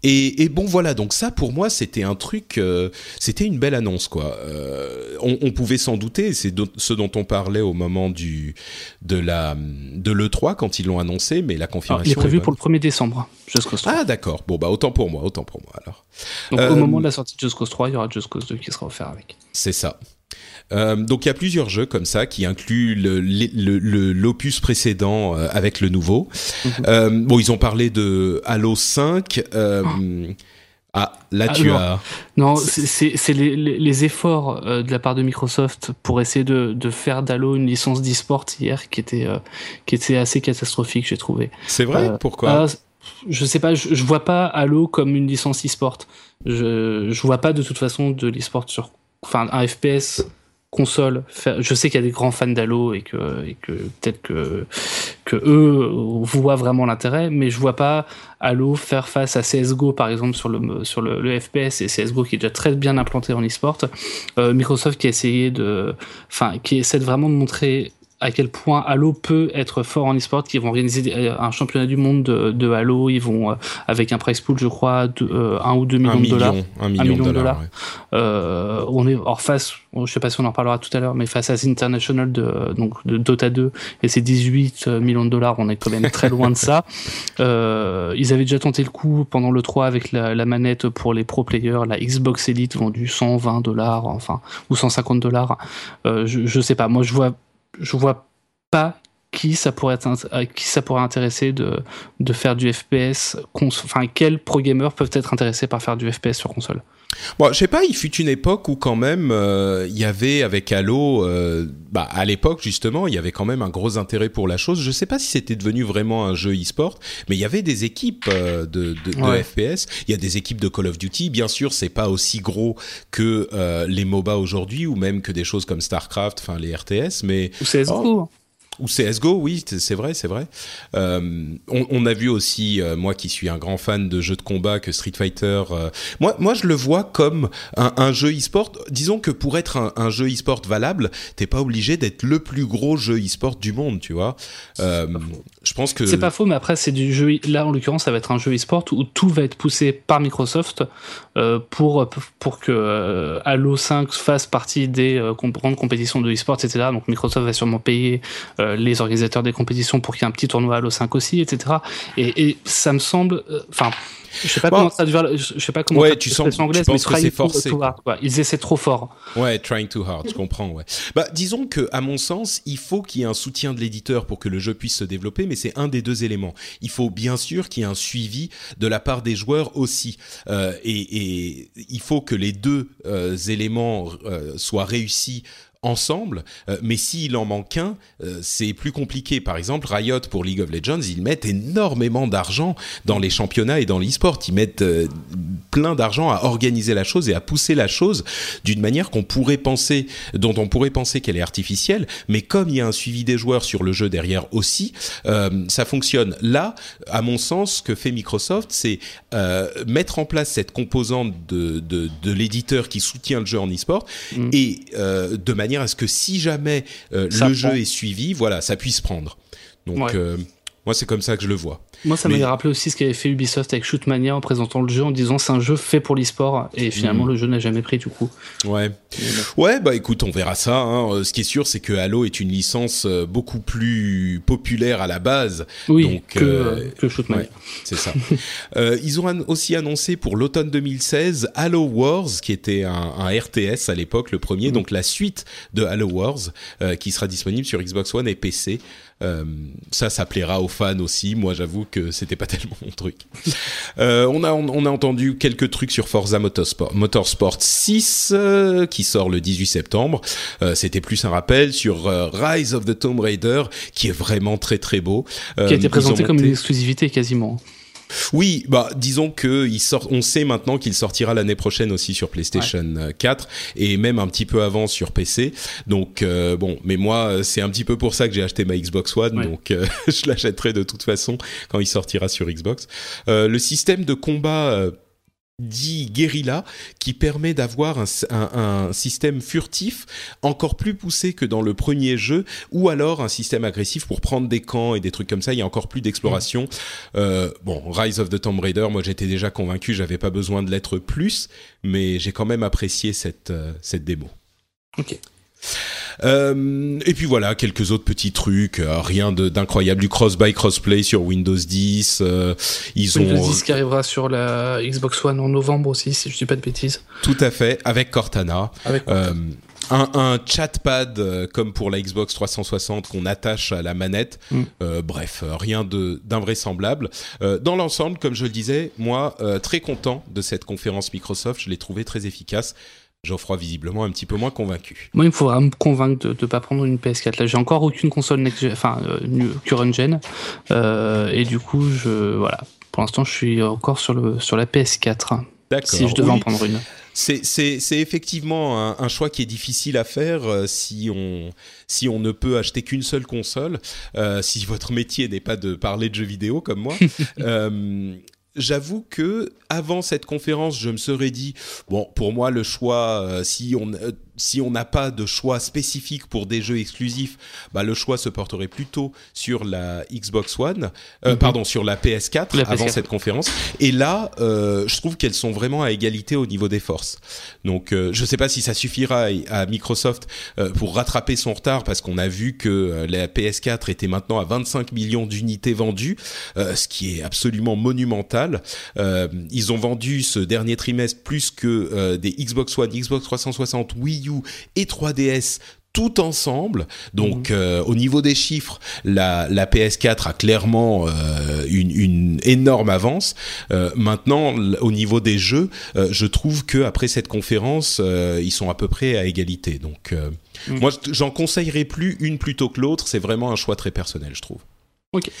Et, bon voilà, donc ça pour moi c'était un truc, euh, c'était une belle annonce quoi. Euh, on, pouvait s'en douter, c'est ce dont on parlait au moment du de la de le 3 quand ils l'ont annoncé, mais la confirmation. il est prévu pour le 1er décembre. Just Cause 3. Ah d'accord, bon bah autant pour moi, autant pour moi alors. Donc au moment de la sortie de Just Cause 3, il y aura Just Cause 2 qui sera offert avec. C'est ça. Euh, donc il y a plusieurs jeux comme ça qui incluent l'opus le, précédent euh, avec le nouveau. Mhm. Euh, bon, ils ont parlé de Halo 5. Ah, là tu as. Non, c'est les, les, efforts de la part de Microsoft pour essayer de, de faire d'Halo une licence d'e-sport hier qui était, qui était assez catastrophique, j'ai trouvé. C'est vrai? Pourquoi? ah, je sais pas, je, je, vois pas Halo comme une licence e-sport. Je, je vois pas de toute façon de l'e-sport sur. Enfin, un FPS console. Je sais qu'il y a des grands fans d'Halo et que, que peut-être que, voient vraiment l'intérêt, mais je vois pas Halo faire face à CSGO par exemple sur le, sur le, FPS et CSGO qui est déjà très bien implanté en e-sport. Euh, Microsoft qui a de, enfin, qui essaie vraiment de montrer à quel point Halo peut être fort en e-sport, qui vont organiser euh, un championnat du monde de, Halo, ils vont euh, avec un price pool, je crois, de, 1 euh, ou 2 millions de dollars. Un million, de dollars. on est hors face, je sais pas si on en parlera tout à l'heure, mais face à International de, donc, de Dota 2 et ses 18 millions de dollars, on est quand même très loin de ça. *laughs* ils avaient déjà tenté le coup pendant le 3 avec la, manette pour les pro players, la Xbox Elite vendue 120 dollars, enfin, ou 150 dollars. je, je sais pas, moi je vois je vois pas qui ça pourrait qui ça pourrait intéresser de, de faire du FPS enfin quels pro gamers peuvent être intéressés par faire du FPS sur console Bon, je sais pas, il fut une époque où quand même euh, il y avait avec Halo, euh, bah à l'époque justement, il y avait quand même un gros intérêt pour la chose. Je sais pas si c'était devenu vraiment un jeu e-sport, mais il y avait des équipes de, de, de FPS. Il y a des équipes de Call of Duty. Bien sûr, c'est pas aussi gros que les MOBA aujourd'hui ou même que des choses comme Starcraft, enfin les RTS, mais ou CS:GO. Ou CSGO, oui, c'est vrai, c'est vrai. Euh, on, a vu aussi, euh, moi qui suis un grand fan de jeux de combat, que Street Fighter, euh, moi, moi je le vois comme un, jeu e-sport. Disons que pour être un, jeu e-sport valable, t'es pas obligé d'être le plus gros jeu e-sport du monde, tu vois. je pense que c'est pas faux, mais après c'est du jeu. Là, en l'occurrence, ça va être un jeu e-sport où tout va être poussé par Microsoft pour pour que Halo 5 fasse partie des grandes compétitions de e-sport, etc. Donc Microsoft va sûrement payer les organisateurs des compétitions pour qu'il y ait un petit tournoi Halo 5 aussi, etc. Et, et ça me semble, enfin, je sais pas comment ça je sais pas comment ouais, tu sens anglaise, mais que c'est forcé. Ils essaient trop fort. Ouais, trying too hard, je comprends. Ouais. Bah, disons que à mon sens, il faut qu'il y ait un soutien de l'éditeur pour que le jeu puisse se développer, mais c'est un des deux éléments. Il faut bien sûr qu'il y ait un suivi de la part des joueurs aussi, euh, et, et, il faut que les deux euh, éléments euh, soient réussis ensemble, euh, mais s'il en manque un, euh, c'est plus compliqué. Par exemple, Riot pour League of Legends, ils mettent énormément d'argent dans les championnats et dans l'e-sport. Ils mettent euh, plein d'argent à organiser la chose et à pousser la chose d'une manière qu'on pourrait penser, dont on pourrait penser qu'elle est artificielle, mais comme il y a un suivi des joueurs sur le jeu derrière aussi, ça fonctionne. Là, à mon sens, ce que fait Microsoft, c'est mettre en place cette composante de, de, de l'éditeur qui soutient le jeu en e-sport mm. et de manière à ce que si jamais euh, le jeu est suivi, voilà, ça puisse prendre. Donc, euh, moi, c'est comme ça que je le vois. Moi, ça m'a rappelé aussi ce qu'avait fait Ubisoft avec Shootmania en présentant le jeu en disant c'est un jeu fait pour l'e-sport et finalement mm. le jeu n'a jamais pris du coup. Ouais. Ouais, bah écoute, on verra ça. Hein. Euh, ce qui est sûr, c'est que Halo est une licence euh, beaucoup plus populaire à la base. Oui, donc, que, euh, que Shootmania. c'est ça. *laughs* euh, ils ont aussi annoncé pour l'automne 2016 Halo Wars, qui était un, un RTS à l'époque, le premier, mm. donc la suite de Halo Wars, qui sera disponible sur Xbox One et PC. Euh, ça, ça plaira aux fans aussi. Moi, j'avoue que c'était pas *laughs* tellement mon truc. Euh, on a on, a entendu quelques trucs sur Forza Motorsport, Motorsport 6 euh, qui sort le 18 septembre. Euh, c'était plus un rappel sur Rise of the Tomb Raider qui est vraiment très très beau. qui a été présenté comme une exclusivité quasiment. Oui, bah disons que il sort, on sait maintenant qu'il sortira l'année prochaine aussi sur PlayStation 4 euh, et même un petit peu avant sur PC. Donc euh, bon, mais moi c'est un petit peu pour ça que j'ai acheté ma Xbox One, donc euh, *laughs* je l'achèterai de toute façon quand il sortira sur Xbox. le système de combat dit guérilla qui permet d'avoir un, système furtif encore plus poussé que dans le premier jeu ou alors un système agressif pour prendre des camps et des trucs comme ça. Il y a encore plus d'exploration. Mm. euh, bon Rise of the Tomb Raider moi j'étais déjà convaincu j'avais pas besoin de l'être plus mais j'ai quand même apprécié cette euh, cette démo. Ok euh, et puis voilà, quelques autres petits trucs, euh, rien d'incroyable, du cross-buy, cross-play sur Windows 10. Euh, ils Windows ont 10 qui arrivera sur la Xbox One en novembre aussi, si je dis pas de bêtises. Tout à fait, avec Cortana. Avec Cortana. Un, un, chatpad comme pour la Xbox 360 qu'on attache à la manette. Mm. Euh, bref, rien d'invraisemblable. Euh, dans l'ensemble, comme je le disais, moi, très content de cette conférence Microsoft. Je l'ai trouvé très efficace. Geoffroy visiblement un petit peu moins convaincu. Moi, il me faudra me convaincre de ne pas prendre une PS4. Là, j'ai encore aucune console next enfin euh, current gen, euh, et du coup, je voilà. Pour l'instant, je suis encore sur le sur la PS4. D'accord. Si je devais en prendre une. C'est effectivement un, un, choix qui est difficile à faire euh, si on si on ne peut acheter qu'une seule console, euh, si votre métier n'est pas de parler de jeux vidéo comme moi. *laughs* euh, j'avoue que avant cette conférence, je me serais dit bon, pour moi le choix, euh, si on euh, si on n'a pas de choix spécifique pour des jeux exclusifs, bah, le choix se porterait plutôt sur la Xbox One, euh, mhm. pardon, sur la PS4 avant cette conférence. Et là, euh, je trouve qu'elles sont vraiment à égalité au niveau des forces. Donc, euh, je ne sais pas si ça suffira à, Microsoft euh, pour rattraper son retard, parce qu'on a vu que euh, la PS4 était maintenant à 25 millions d'unités vendues, ce qui est absolument monumental. ils ont vendu ce dernier trimestre plus que des Xbox One, Xbox 360, Wii et 3DS tout ensemble. Donc, mhm. euh, au niveau des chiffres, la, la PS4 a clairement euh, une, une, énorme avance. Euh, maintenant, au niveau des jeux, je trouve que après cette conférence, ils sont à peu près à égalité. Donc, mhm. moi, j'en conseillerais plus une plutôt que l'autre. C'est vraiment un choix très personnel, je trouve. Ok.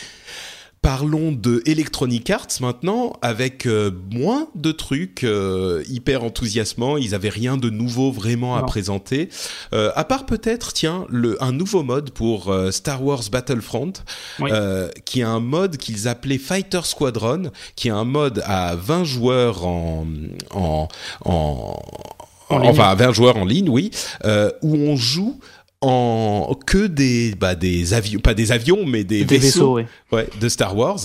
Parlons de Electronic Arts maintenant, avec euh, moins de trucs euh, hyper enthousiasmants. Ils avaient rien de nouveau vraiment à présenter, euh, à part peut-être, tiens, le, un nouveau mode pour Star Wars Battlefront, qui est un mode qu'ils appelaient Fighter Squadron, qui est un mode à 20 joueurs en, en, en, enfin 20 joueurs en ligne, oui, où on joue en que des bah, des avions pas des avions mais des, Des vaisseaux, ouais, de Star Wars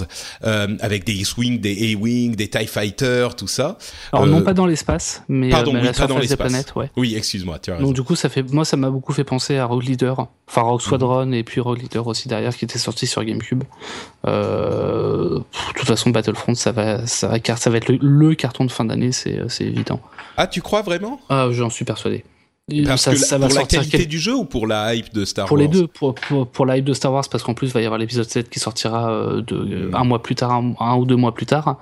euh, avec des X-wing des A-wing des Tie Fighters tout ça Alors Euh, non pas dans l'espace, mais, pardon, euh, mais à oui, la pas dans des planètes, ouais. oui excuse-moi tu as raison Donc du coup, ça fait, moi, ça m'a beaucoup fait penser à Rogue Leader, enfin Rogue Squadron et puis Rogue Leader aussi derrière, qui était sorti sur GameCube. Euh, pff, de toute façon, Battlefront, ça va, ça va, car ça va être le, le carton de fin d'année, c'est, c'est évident. ah tu crois vraiment? Ah, j'en suis persuadé. Parce ça, que ça la, va pour la qualité quel- du jeu ou pour la hype de Star pour Wars les deux, pour, pour, pour la hype de Star Wars, parce qu'en plus, il va y avoir l'épisode 7 qui sortira euh, de, euh, un mois plus tard, un, un ou deux mois plus tard.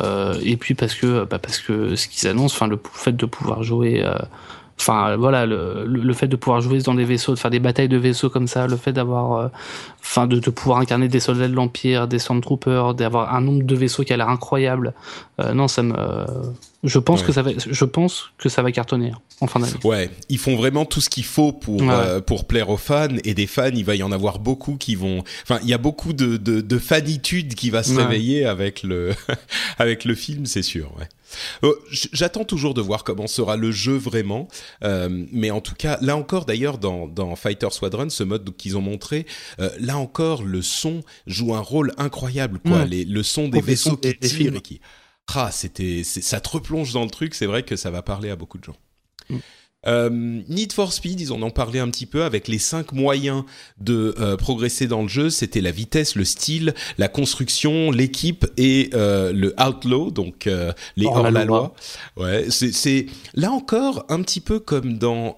Euh, et puis parce que, bah, parce que ce qu'ils annoncent, enfin, le fait de pouvoir jouer, euh, enfin, voilà, le, le, fait de pouvoir jouer dans des vaisseaux, de faire des batailles de vaisseaux comme ça, le fait d'avoir, euh, enfin, de, de pouvoir incarner des soldats de l'Empire, des Stormtroopers, d'avoir un nombre de vaisseaux qui a l'air incroyable. Euh, non, ça me, je pense Ouais. que ça va, je pense que ça va cartonner hein, en fin d'année. Ouais, ils font vraiment tout ce qu'il faut pour Ouais. euh, pour plaire aux fans et des fans, il va y en avoir beaucoup qui vont. Enfin, il y a beaucoup de de, de fanitude qui va se Ouais. réveiller avec le *laughs* avec le film, c'est sûr. Ouais. Euh, J'attends toujours de voir comment sera le jeu vraiment, euh, mais en tout cas, là encore, d'ailleurs, dans dans Fighter Squadron, ce mode qu'ils ont montré, euh, là encore, le son joue un rôle incroyable, quoi. Les, le son des vaisseaux qui tirent et qui ah, c'était, ça te replonge dans le truc. C'est vrai que ça va parler à beaucoup de gens. Mm. Euh, Need for Speed, ils en ont parlé un petit peu avec les cinq moyens de euh, progresser dans le jeu. C'était la vitesse, le style, la construction, l'équipe et euh, le outlaw, donc les hors la loi. Ouais, c'est, là encore un petit peu comme dans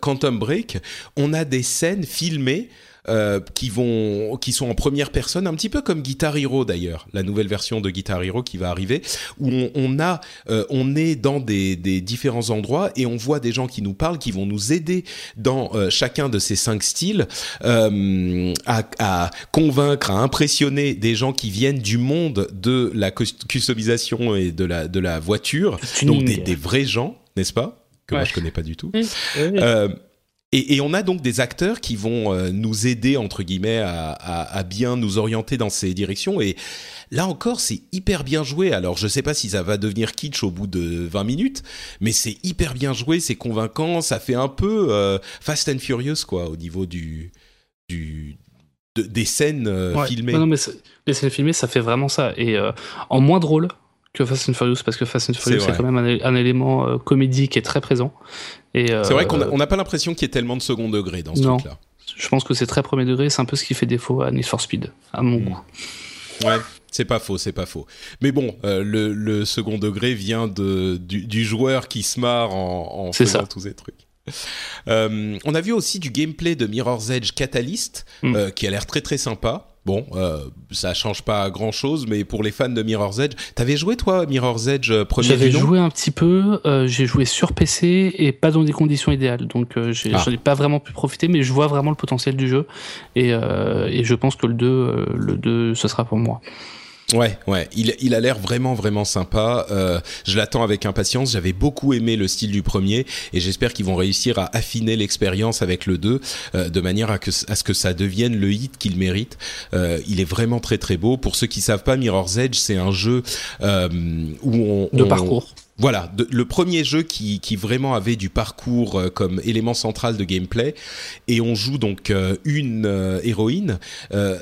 Quantum Break. On a des scènes filmées euh, qui vont, qui sont en première personne, un petit peu comme Guitar Hero d'ailleurs, la nouvelle version de Guitar Hero qui va arriver, où on, on a, euh, on est dans des, des différents endroits et on voit des gens qui nous parlent, qui vont nous aider dans euh, chacun de ces cinq styles à, à convaincre, à impressionner des gens qui viennent du monde de la cus- customisation et de la de la voiture, donc des, des vrais gens, n'est-ce pas? Que moi Ouais. je connais pas du tout. Euh, et, et on a donc des acteurs qui vont euh, nous aider entre guillemets à, à- à bien nous orienter dans ces directions. Et là encore, c'est hyper bien joué. Alors je sais pas si ça va devenir kitsch au bout de 20 minutes, mais c'est hyper bien joué, c'est convaincant. Ça fait un peu euh, Fast and Furious quoi au niveau du du de- des scènes euh, Ouais. filmées. Non, non, mais les scènes filmées, ça fait vraiment ça. Et euh, en moins drôle que Fast and Furious, parce que Fast and Furious, C'est quand même un, élément euh, comédie qui est très présent. Et, euh, C'est vrai qu'on a- on n'a pas l'impression qu'il y ait tellement de second degré dans ce Non. truc-là. Je pense que c'est très premier degré, c'est un peu ce qui fait défaut à Need for Speed, à mon Mm. goût. Ouais, c'est pas faux, c'est pas faux. Mais bon, euh, le, le second degré vient de, du, du joueur qui se marre en, en faisant ça. tous ces trucs. Euh, on a vu aussi du gameplay de Mirror's Edge Catalyst, Mm. euh, qui a l'air très très sympa. Bon, euh, ça change pas grand chose, mais pour les fans de Mirror's Edge, t'avais joué toi à Mirror's Edge euh, premier J'avais joué un petit peu, euh, j'ai joué sur PC et pas dans des conditions idéales, donc euh, Ah. j'en ai pas vraiment pu profiter, mais je vois vraiment le potentiel du jeu et, euh, et je pense que le 2, euh, le 2, ce sera pour moi. Ouais, ouais, il, il a l'air vraiment vraiment sympa. Euh, je l'attends avec impatience. J'avais beaucoup aimé le style du premier et j'espère qu'ils vont réussir à affiner l'expérience avec le 2 euh, de manière à, que, à ce que ça devienne le hit qu'il mérite. Euh, il est vraiment très très beau. Pour ceux qui savent pas, Mirror's Edge, c'est un jeu euh, où on De on- parcours. Voilà, de- le premier jeu qui, qui vraiment avait du parcours euh, comme élément central de gameplay, et on joue donc euh, une euh, héroïne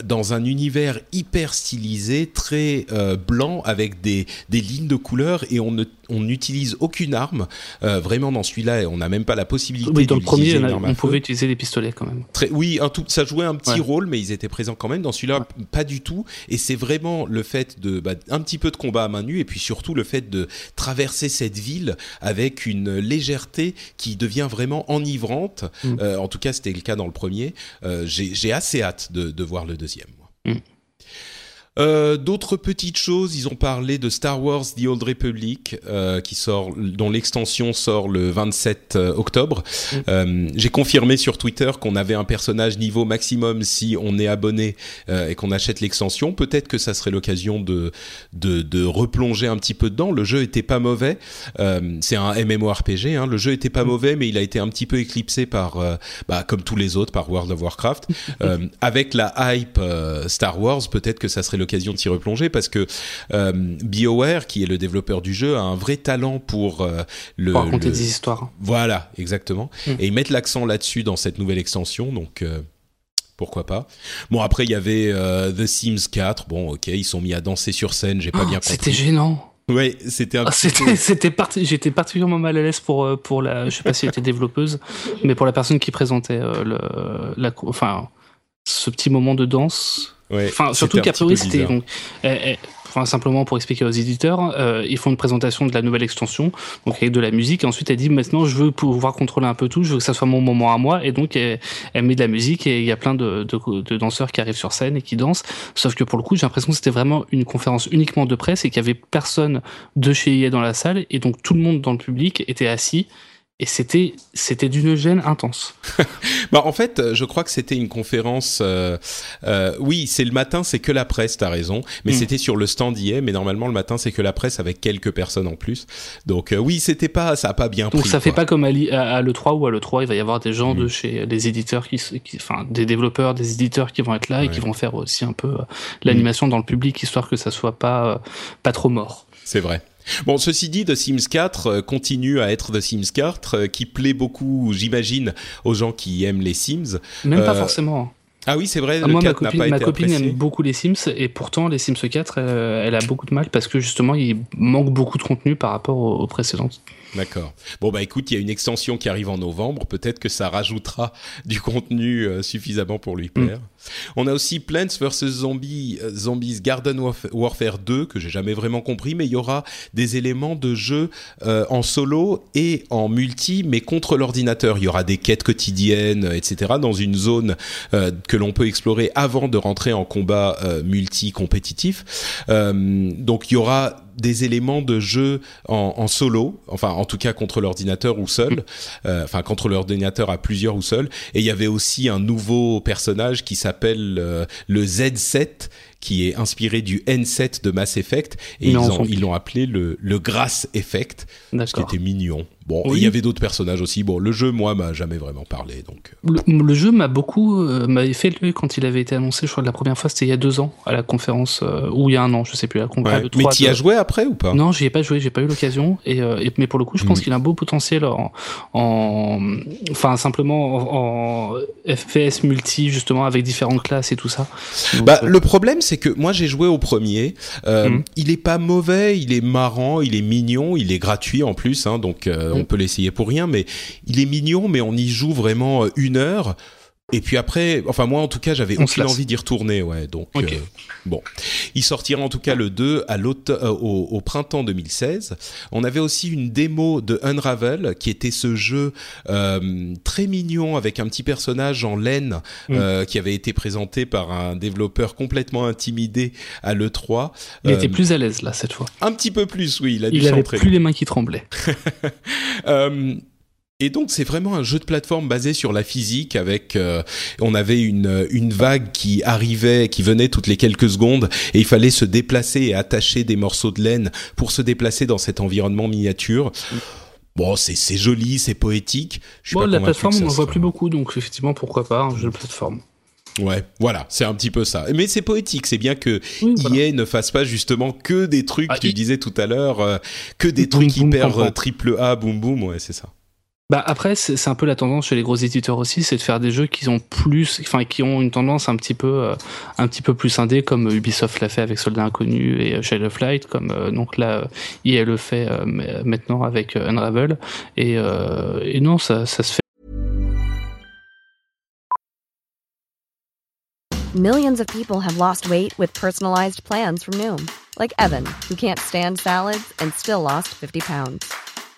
dans un univers hyper stylisé, très blanc avec des, des lignes de couleurs, et on n'utilise aucune arme. Vraiment dans celui-là, on n'a même pas la possibilité. Oui, dans le premier, d'utiliser on, pouvait utiliser les pistolets quand même. Très, oui, un tout, ça jouait un petit Ouais. rôle, mais ils étaient présents quand même. Dans celui-là, pas du tout. Et c'est vraiment le fait de bah, un petit peu de combat à main nue, et puis surtout le fait de traverser cette ville avec une légèreté qui devient vraiment enivrante. Mm. Euh, en tout cas, c'était le cas dans le premier. Euh, J'ai assez hâte de, de voir le deuxième. moi. Mm. Euh, D'autres petites choses, ils ont parlé de Star Wars The Old Republic, euh, qui sort, dont l'extension sort le 27 octobre. Mm. Euh, J'ai confirmé sur Twitter qu'on avait un personnage niveau maximum si on est abonné euh, et qu'on achète l'extension. Peut-être que ça serait l'occasion de, de de replonger un petit peu dedans. Le jeu était pas mauvais. Euh, C'est un MMORPG. Hein. Le jeu était pas mauvais, mais il a été un petit peu éclipsé par, euh, bah, comme tous les autres, par World of Warcraft. *laughs* Euh, avec la hype euh, Star Wars, peut-être que ça serait l'occasion de s'y replonger parce que euh, BioWare, qui est le développeur du jeu, a un vrai talent pour euh, le Pour raconter le- des histoires. Voilà, exactement. Mm. Et ils mettent l'accent là-dessus dans cette nouvelle extension, donc euh, pourquoi pas. Bon, après, il y avait The Sims 4. Bon, ok, ils sont mis à danser sur scène, j'ai pas Oh, bien C'était compris. gênant. Ouais, c'était un Ah, C'était, *laughs* c'était parti- j'étais particulièrement mal à l'aise pour, pour la, je sais pas si elle était développeuse, mais pour la personne qui présentait euh, le, la, enfin, ce petit moment de danse. Ouais, Enfin, surtout qu'a priori, c'était donc, eh, eh, enfin, simplement pour expliquer aux éditeurs, euh, ils font une présentation de la nouvelle extension, donc avec de la musique, et ensuite elle dit maintenant je veux pouvoir contrôler un peu tout, je veux que ça soit mon moment à moi, et donc elle, elle met de la musique et il y a plein de, de, de danseurs qui arrivent sur scène et qui dansent. Sauf que pour le coup, j'ai l'impression que c'était vraiment une conférence uniquement de presse et qu'il y avait personne de chez EA dans la salle, et donc tout le monde dans le public était assis. Et c'était, c'était d'une gêne intense. *laughs* Bah, en fait, je crois que c'était une conférence. euh, euh, oui, c'est le matin, c'est que la presse. T'as raison, mais Mm. c'était sur le stand hier. Mais normalement, le matin, c'est que la presse avec quelques personnes en plus. Donc euh, oui, c'était pas, ça a pas bien Donc pris. ça fait pas comme à, à l'E3 où à l'E3 il va y avoir des gens Mm. de chez les éditeurs qui, enfin des développeurs, des éditeurs qui vont être là et qui vont faire aussi un peu euh, l'animation dans le public histoire que ça soit pas euh, pas trop mort. C'est vrai. Bon, ceci dit, The Sims 4 euh, continue à être The Sims 4, euh, qui plaît beaucoup, j'imagine, aux gens qui aiment les Sims. Même pas Euh, forcément. Ah oui, c'est vrai, Ah, le moi ma 4 n'a copine, pas ma été copine aime beaucoup les Sims et pourtant les Sims 4 euh, elle a beaucoup de mal parce que justement il manque beaucoup de contenu par rapport aux, aux précédentes. D'accord. Bon bah écoute, il y a une extension qui arrive en novembre. Peut-être que ça rajoutera du contenu euh, suffisamment pour lui plaire. On a aussi Plants vs Zombies, euh, Zombies Garden Warf- Warfare 2 que j'ai jamais vraiment compris, mais il y aura des éléments de jeu euh, en solo et en multi, mais contre l'ordinateur. Il y aura des quêtes quotidiennes, etc. dans une zone euh, que l'on peut explorer avant de rentrer en combat euh, multi compétitif. Euh, donc il y aura des éléments de jeu en, en solo, enfin en tout cas contre l'ordinateur ou seul, euh, enfin contre l'ordinateur à plusieurs ou seul. Et il y avait aussi un nouveau personnage qui s'appelle euh, le Z7 qui est inspiré du N7 de Mass Effect et ils ont- l'ont appelé le, le Grass Effect, ce qui était mignon. Bon, Oui. il y avait d'autres personnages aussi. Bon, le jeu, moi, m'a jamais vraiment parlé, donc. euh, Le, le jeu m'a beaucoup euh, m'avait fait le quand il avait été annoncé. Je crois que la première fois c'était il y a deux ans à la conférence euh, ou il y a un an, je sais plus. À la con- à Ouais. l'E3 Mais tu y as joué après ou pas? Non, j'y ai pas joué, j'ai pas eu l'occasion. Et, euh, et- mais pour le coup, je pense Mm. qu'il a un beau potentiel en, en- enfin simplement en, en FPS multi justement avec différentes classes et tout ça. Donc, Bah, le problème, c'est que moi, j'ai joué au premier. Euh, Mhm. Il est pas mauvais, il est marrant, il est mignon, il est gratuit en plus, hein, donc euh, on Mhm. peut l'essayer pour rien. Mais il est mignon, mais on y joue vraiment euh, une heure. Et puis après, enfin moi en tout cas, j'avais aucune envie d'y retourner, ouais. Donc euh, bon, il sortira en tout cas le 2 à euh, au, au printemps 2016. On avait aussi une démo de Unravel qui était ce jeu euh, très mignon avec un petit personnage en laine Mm. euh, qui avait été présenté par un développeur complètement intimidé à l'E3. il Euh, était plus à l'aise là cette fois. un petit peu plus, oui, il a dû Il avait plus les mains qui tremblaient. *laughs* Et donc c'est vraiment un jeu de plateforme basé sur la physique avec euh, on avait une une vague qui arrivait qui venait toutes les quelques secondes et il fallait se déplacer et attacher des morceaux de laine pour se déplacer dans cet environnement miniature. Bon, c'est joli, c'est poétique. Je suis Bon, pas la plateforme, on n'en voit plus beaucoup, donc effectivement, pourquoi pas un jeu de plateforme. Ouais, voilà, c'est un petit peu ça. Mais c'est poétique, c'est bien que Oui, voilà. EA ne fasse pas justement que des trucs, Ah, tu disais tout à l'heure, euh, que des Boum, trucs boum, hyper euh, triple A, boum boum, ouais, c'est ça. Bah après, c'est un peu la tendance chez les gros éditeurs aussi, c'est de faire des jeux qui ont plus, enfin qui ont une tendance un petit peu, euh, un petit peu plus indé, comme Ubisoft l'a fait avec Soldat Inconnu et euh, Shadow of Light, comme euh, donc là, euh, le fait euh, m- maintenant avec euh, Unravel, et, euh, et non, ça, ça se fait. Millions of people have lost weight with personalized plans from Noom, like Evan, who can't stand salads and still lost 50 pounds.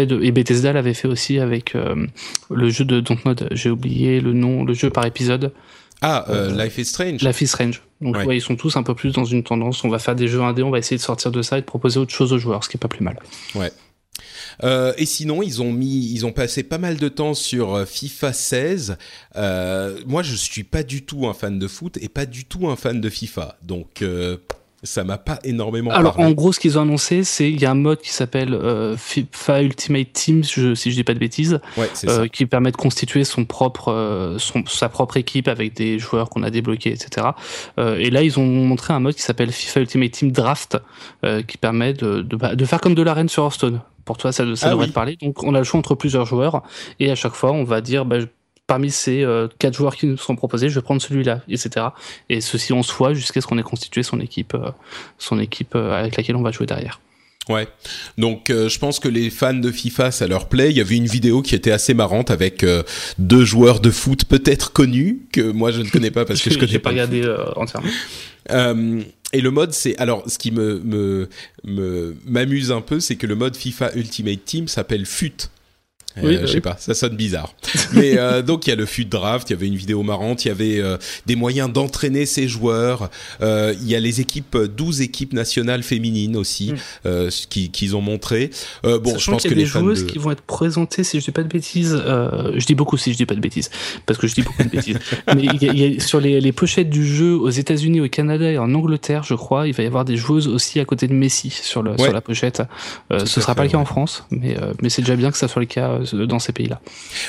Et, Bethesda l'avait fait aussi avec euh, le jeu de Dontnod. J'ai oublié le nom, le jeu par épisode. Ah, euh, Life is Strange. Life is Strange. Donc Ouais. ouais, ils sont tous un peu plus dans une tendance. On va faire des jeux indés, on va essayer de sortir de ça et de proposer autre chose aux joueurs, ce qui est pas plus mal. Ouais. Euh, et sinon, ils ont mis, ils ont passé pas mal de temps sur euh, FIFA 16. Euh, moi, je suis pas du tout un fan de foot et pas du tout un fan de FIFA, donc euh, ça m'a pas énormément Alors parlé. en gros, ce qu'ils ont annoncé, c'est il y a un mode qui s'appelle euh, FIFA Ultimate Team, je- si je dis pas de bêtises, Ouais, euh, qui permet de constituer son propre, euh, son, sa propre équipe avec des joueurs qu'on a débloqués, etc. Et là, ils ont montré un mode qui s'appelle FIFA Ultimate Team Draft, qui permet de, de, bah, de faire comme de l'arène sur Hearthstone. Pour toi, ça, ça Ah devrait oui. te parler. Donc, on a le choix entre plusieurs joueurs, et à chaque fois, on va dire, bah, parmi ces euh, quatre joueurs qui nous sont proposés, je vais prendre celui-là, etc. Et ceci en soi jusqu'à ce qu'on ait constitué son équipe, euh, son équipe euh, avec laquelle on va jouer derrière. Ouais. Donc, euh, je pense que les fans de FIFA, ça leur plaît. Il y avait une vidéo qui était assez marrante avec euh, deux joueurs de foot peut-être connus que moi je ne connais pas parce que *laughs* je connais j'ai pas. pas regardé euh, entièrement. Et le mode, c'est alors ce qui me me me- m'amuse un peu, c'est que le mode FIFA Ultimate Team s'appelle FUT. Euh, Oui, bah je sais oui. pas, ça sonne bizarre. *laughs* Mais euh, donc il y a le FUT draft, il y avait une vidéo marrante, il y avait euh, des moyens d'entraîner ces joueurs. Euh, il y a les équipes, 12 équipes nationales féminines aussi, Mm. euh, qui qu'ils ont montré. Euh, bon, je Sachant pense qu'il y que a les des fans joueuses de... qui vont être présentées, si je dis pas de bêtises, euh, je dis beaucoup si je dis pas de bêtises, parce que je dis beaucoup de bêtises. *laughs* Mais il y a, il y a- sur les, les pochettes du jeu aux États-Unis, au Canada et en Angleterre, je crois, il va y avoir des joueuses aussi à côté de Messi sur, le, Ouais. sur la pochette. Euh, ce à sera fait, pas le cas ouais. en France, mais, euh, mais c'est déjà bien que ça soit le cas euh, dans ces pays-là.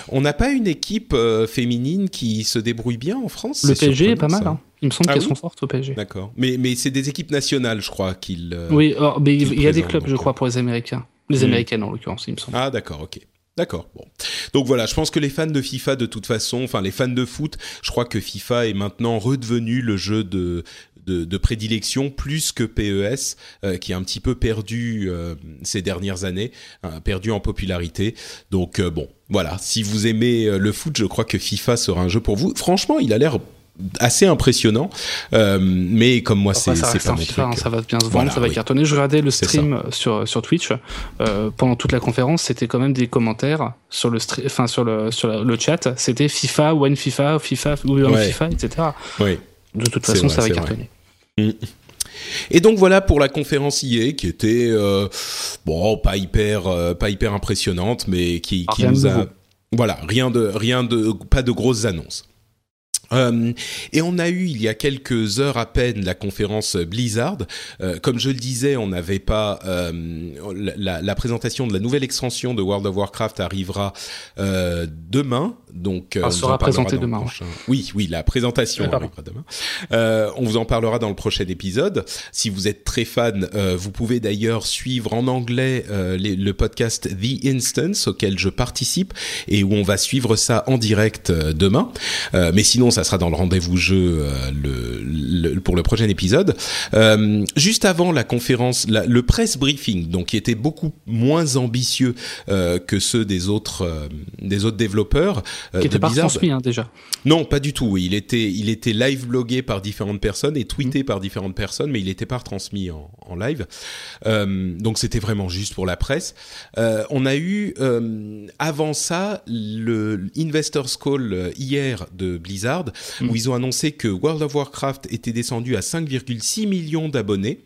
On n'a pas une équipe euh, féminine qui se débrouille bien en France? Le PSG est pas mal, hein. il me semble Ah qu'elles oui sont fortes au PSG. D'accord. Mais mais c'est des équipes nationales, je crois qu'ils. euh, Oui, alors, mais il y a des clubs, je crois, euh. pour les Américains. Les Hmm. Américaines, en l'occurrence, il me semble. Ah d'accord, ok. D'accord. Bon. Donc voilà, je pense que les fans de FIFA, de toute façon, enfin les fans de foot, je crois que FIFA est maintenant redevenu le jeu de de, de prédilection plus que PES, euh, qui a un petit peu perdu euh, ces dernières années, hein, perdu en popularité. Donc euh, bon, voilà. Si vous aimez le foot, je crois que FIFA sera un jeu pour vous. Franchement, il a l'air assez impressionnant, mais comme moi, c'est pas hein, ça va bien se vendre, Voilà, ça va oui. cartonner. Je regardais le stream sur, sur Twitch pendant toute la conférence, c'était quand même des commentaires sur le enfin sur le sur la- le chat, c'était FIFA, One FIFA, FIFA, Ouais. FIFA, etc. Oui. De toute façon, vrai, ça va c'est cartonner. Et donc voilà pour la conférence IA qui était euh, bon pas hyper euh, pas hyper impressionnante mais qui, nous a nouveau. voilà rien de rien de pas de grosses annonces. Euh, et on a eu il y a quelques heures à peine la conférence Blizzard. Euh, comme je le disais, on n'avait pas euh, la, la présentation de la nouvelle extension de World of Warcraft arrivera euh, demain. Donc euh, Elle on sera présentée demain, prochain- Oui, oui, la présentation pardon. arrivera demain. Euh, on vous en parlera dans le prochain épisode. Si vous êtes très fan, euh, vous pouvez d'ailleurs suivre en anglais euh, les- le podcast The Instance auquel je participe et où on va suivre ça en direct demain. Euh, mais sinon, ça sera dans le rendez-vous jeu euh, le, le- pour le prochain épisode. Euh, juste avant la conférence, la- le press briefing, donc qui était beaucoup moins ambitieux euh, que ceux des autres des autres développeurs Qui de était pas transmis hein, déjà. Non, pas du tout. Il était, il était live blogué par différentes personnes et tweeté par différentes personnes, mais il n'était pas retransmis en, en live. Donc c'était vraiment juste pour la presse. Euh, on a eu euh, avant ça le Investors Call hier de Blizzard où ils ont annoncé que World of Warcraft était descendu à 5,6 millions d'abonnés.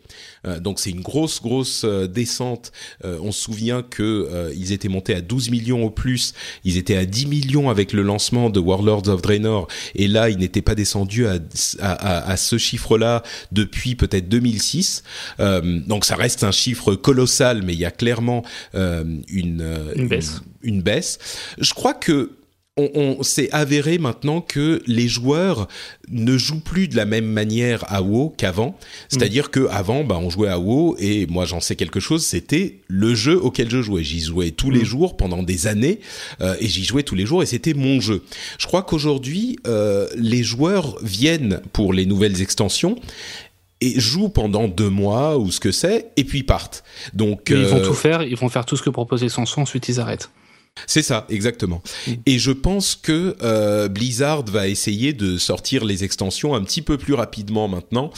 Euh, donc c'est une grosse grosse euh, descente. Euh, on se souvient que ils étaient montés à 12 millions au plus. Ils étaient à 10 millions avec le lancement de Warlords of Draenor et là ils n'étaient pas descendus à, à, à- à ce chiffre-là depuis peut-être 2006. Euh, donc ça reste un chiffre colossal, mais il y a clairement une, Une baisse. Une, baisse. Je crois que on, on s'est avéré maintenant que les joueurs ne jouent plus de la même manière à WoW qu'avant. C'est-à-dire que avant, bah, on jouait à WoW et moi j'en sais quelque chose. C'était le jeu auquel je jouais. J'y jouais tous les jours pendant des années euh, et j'y jouais tous les jours et c'était mon jeu. Je crois qu'aujourd'hui, euh, les joueurs viennent pour les nouvelles extensions et jouent pendant deux mois ou ce que c'est, et puis partent. Donc ils vont tout faire, ils vont faire tout ce que proposait Samsung, ensuite ils arrêtent. C'est ça, exactement. Mm. Et je pense que euh, Blizzard va essayer de sortir les extensions un petit peu plus rapidement maintenant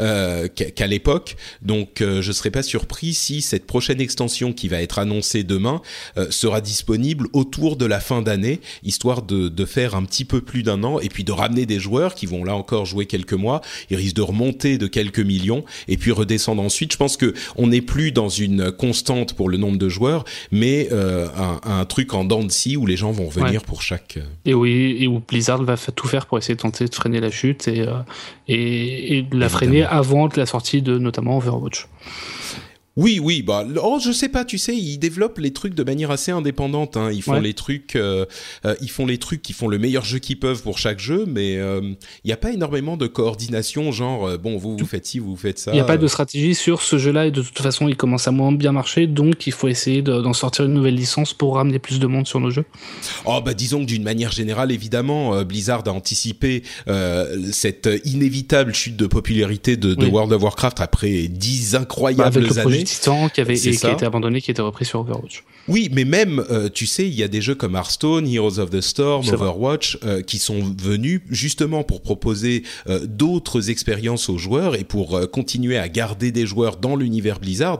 euh, qu'à l'époque. Donc, euh, je serais pas surpris si cette prochaine extension qui va être annoncée demain sera disponible autour de la fin d'année, histoire de, de, faire un petit peu plus d'un an et puis de ramener des joueurs qui vont là encore jouer quelques mois. Ils risquent de remonter de quelques millions et puis redescendre ensuite. Je pense que on n'est plus dans une constante pour le nombre de joueurs, mais un, un truc en dents de scie où les gens vont venir pour chaque. Euh, et oui, et où Blizzard va tout faire pour essayer de tenter de freiner la chute et, euh, et, et de la freiner avant la sortie de notamment Overwatch. Oui, oui, bah, oh, je sais pas, tu sais, ils développent les trucs de manière assez indépendante. Hein. Ils font les trucs, euh, euh, ils font les trucs qui font le meilleur jeu qu'ils peuvent pour chaque jeu, mais il euh, n'y a pas énormément de coordination, genre euh, bon, vous vous faites ci, vous, vous faites ça. Il n'y a pas de stratégie sur ce jeu-là et de toute façon, il commence à moins bien marcher, donc il faut essayer d'en sortir une nouvelle licence pour ramener plus de monde sur nos jeux. Oh bah disons que d'une manière générale, évidemment, Blizzard a anticipé cette inévitable chute de popularité de, de World of Warcraft après dix incroyables bah, années. Qui avait et qui a été abandonné, qui a été repris sur Overwatch. Oui, mais même, euh, tu sais, il y a des jeux comme Hearthstone, Heroes of the Storm, Overwatch, euh, qui sont venus justement pour proposer euh, d'autres expériences aux joueurs et pour continuer à garder des joueurs dans l'univers Blizzard,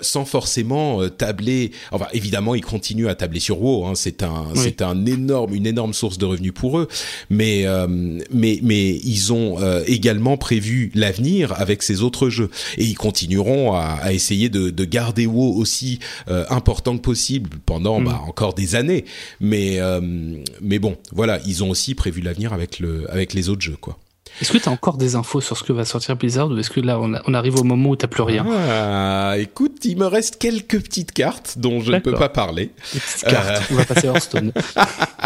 sans forcément tabler. Enfin, évidemment, ils continuent à tabler sur WoW. Hein, c'est un, oui. c'est un énorme, une énorme source de revenus pour eux. Mais, mais, mais ils ont également prévu l'avenir avec ces autres jeux et ils continueront à, à essayer de, de, garder WoW aussi important que possible pendant mm. bah, encore des années. Mais, euh, mais bon, voilà, ils ont aussi prévu l'avenir avec, le, avec les autres jeux, quoi. Est-ce que tu as encore des infos sur ce que va sortir Blizzard ou est-ce que là on, a, on, arrive au moment où tu plus rien? Ah, Écoute, il me reste quelques petites cartes dont je ne peux pas parler. Les petites cartes, euh... on va passer à Hearthstone.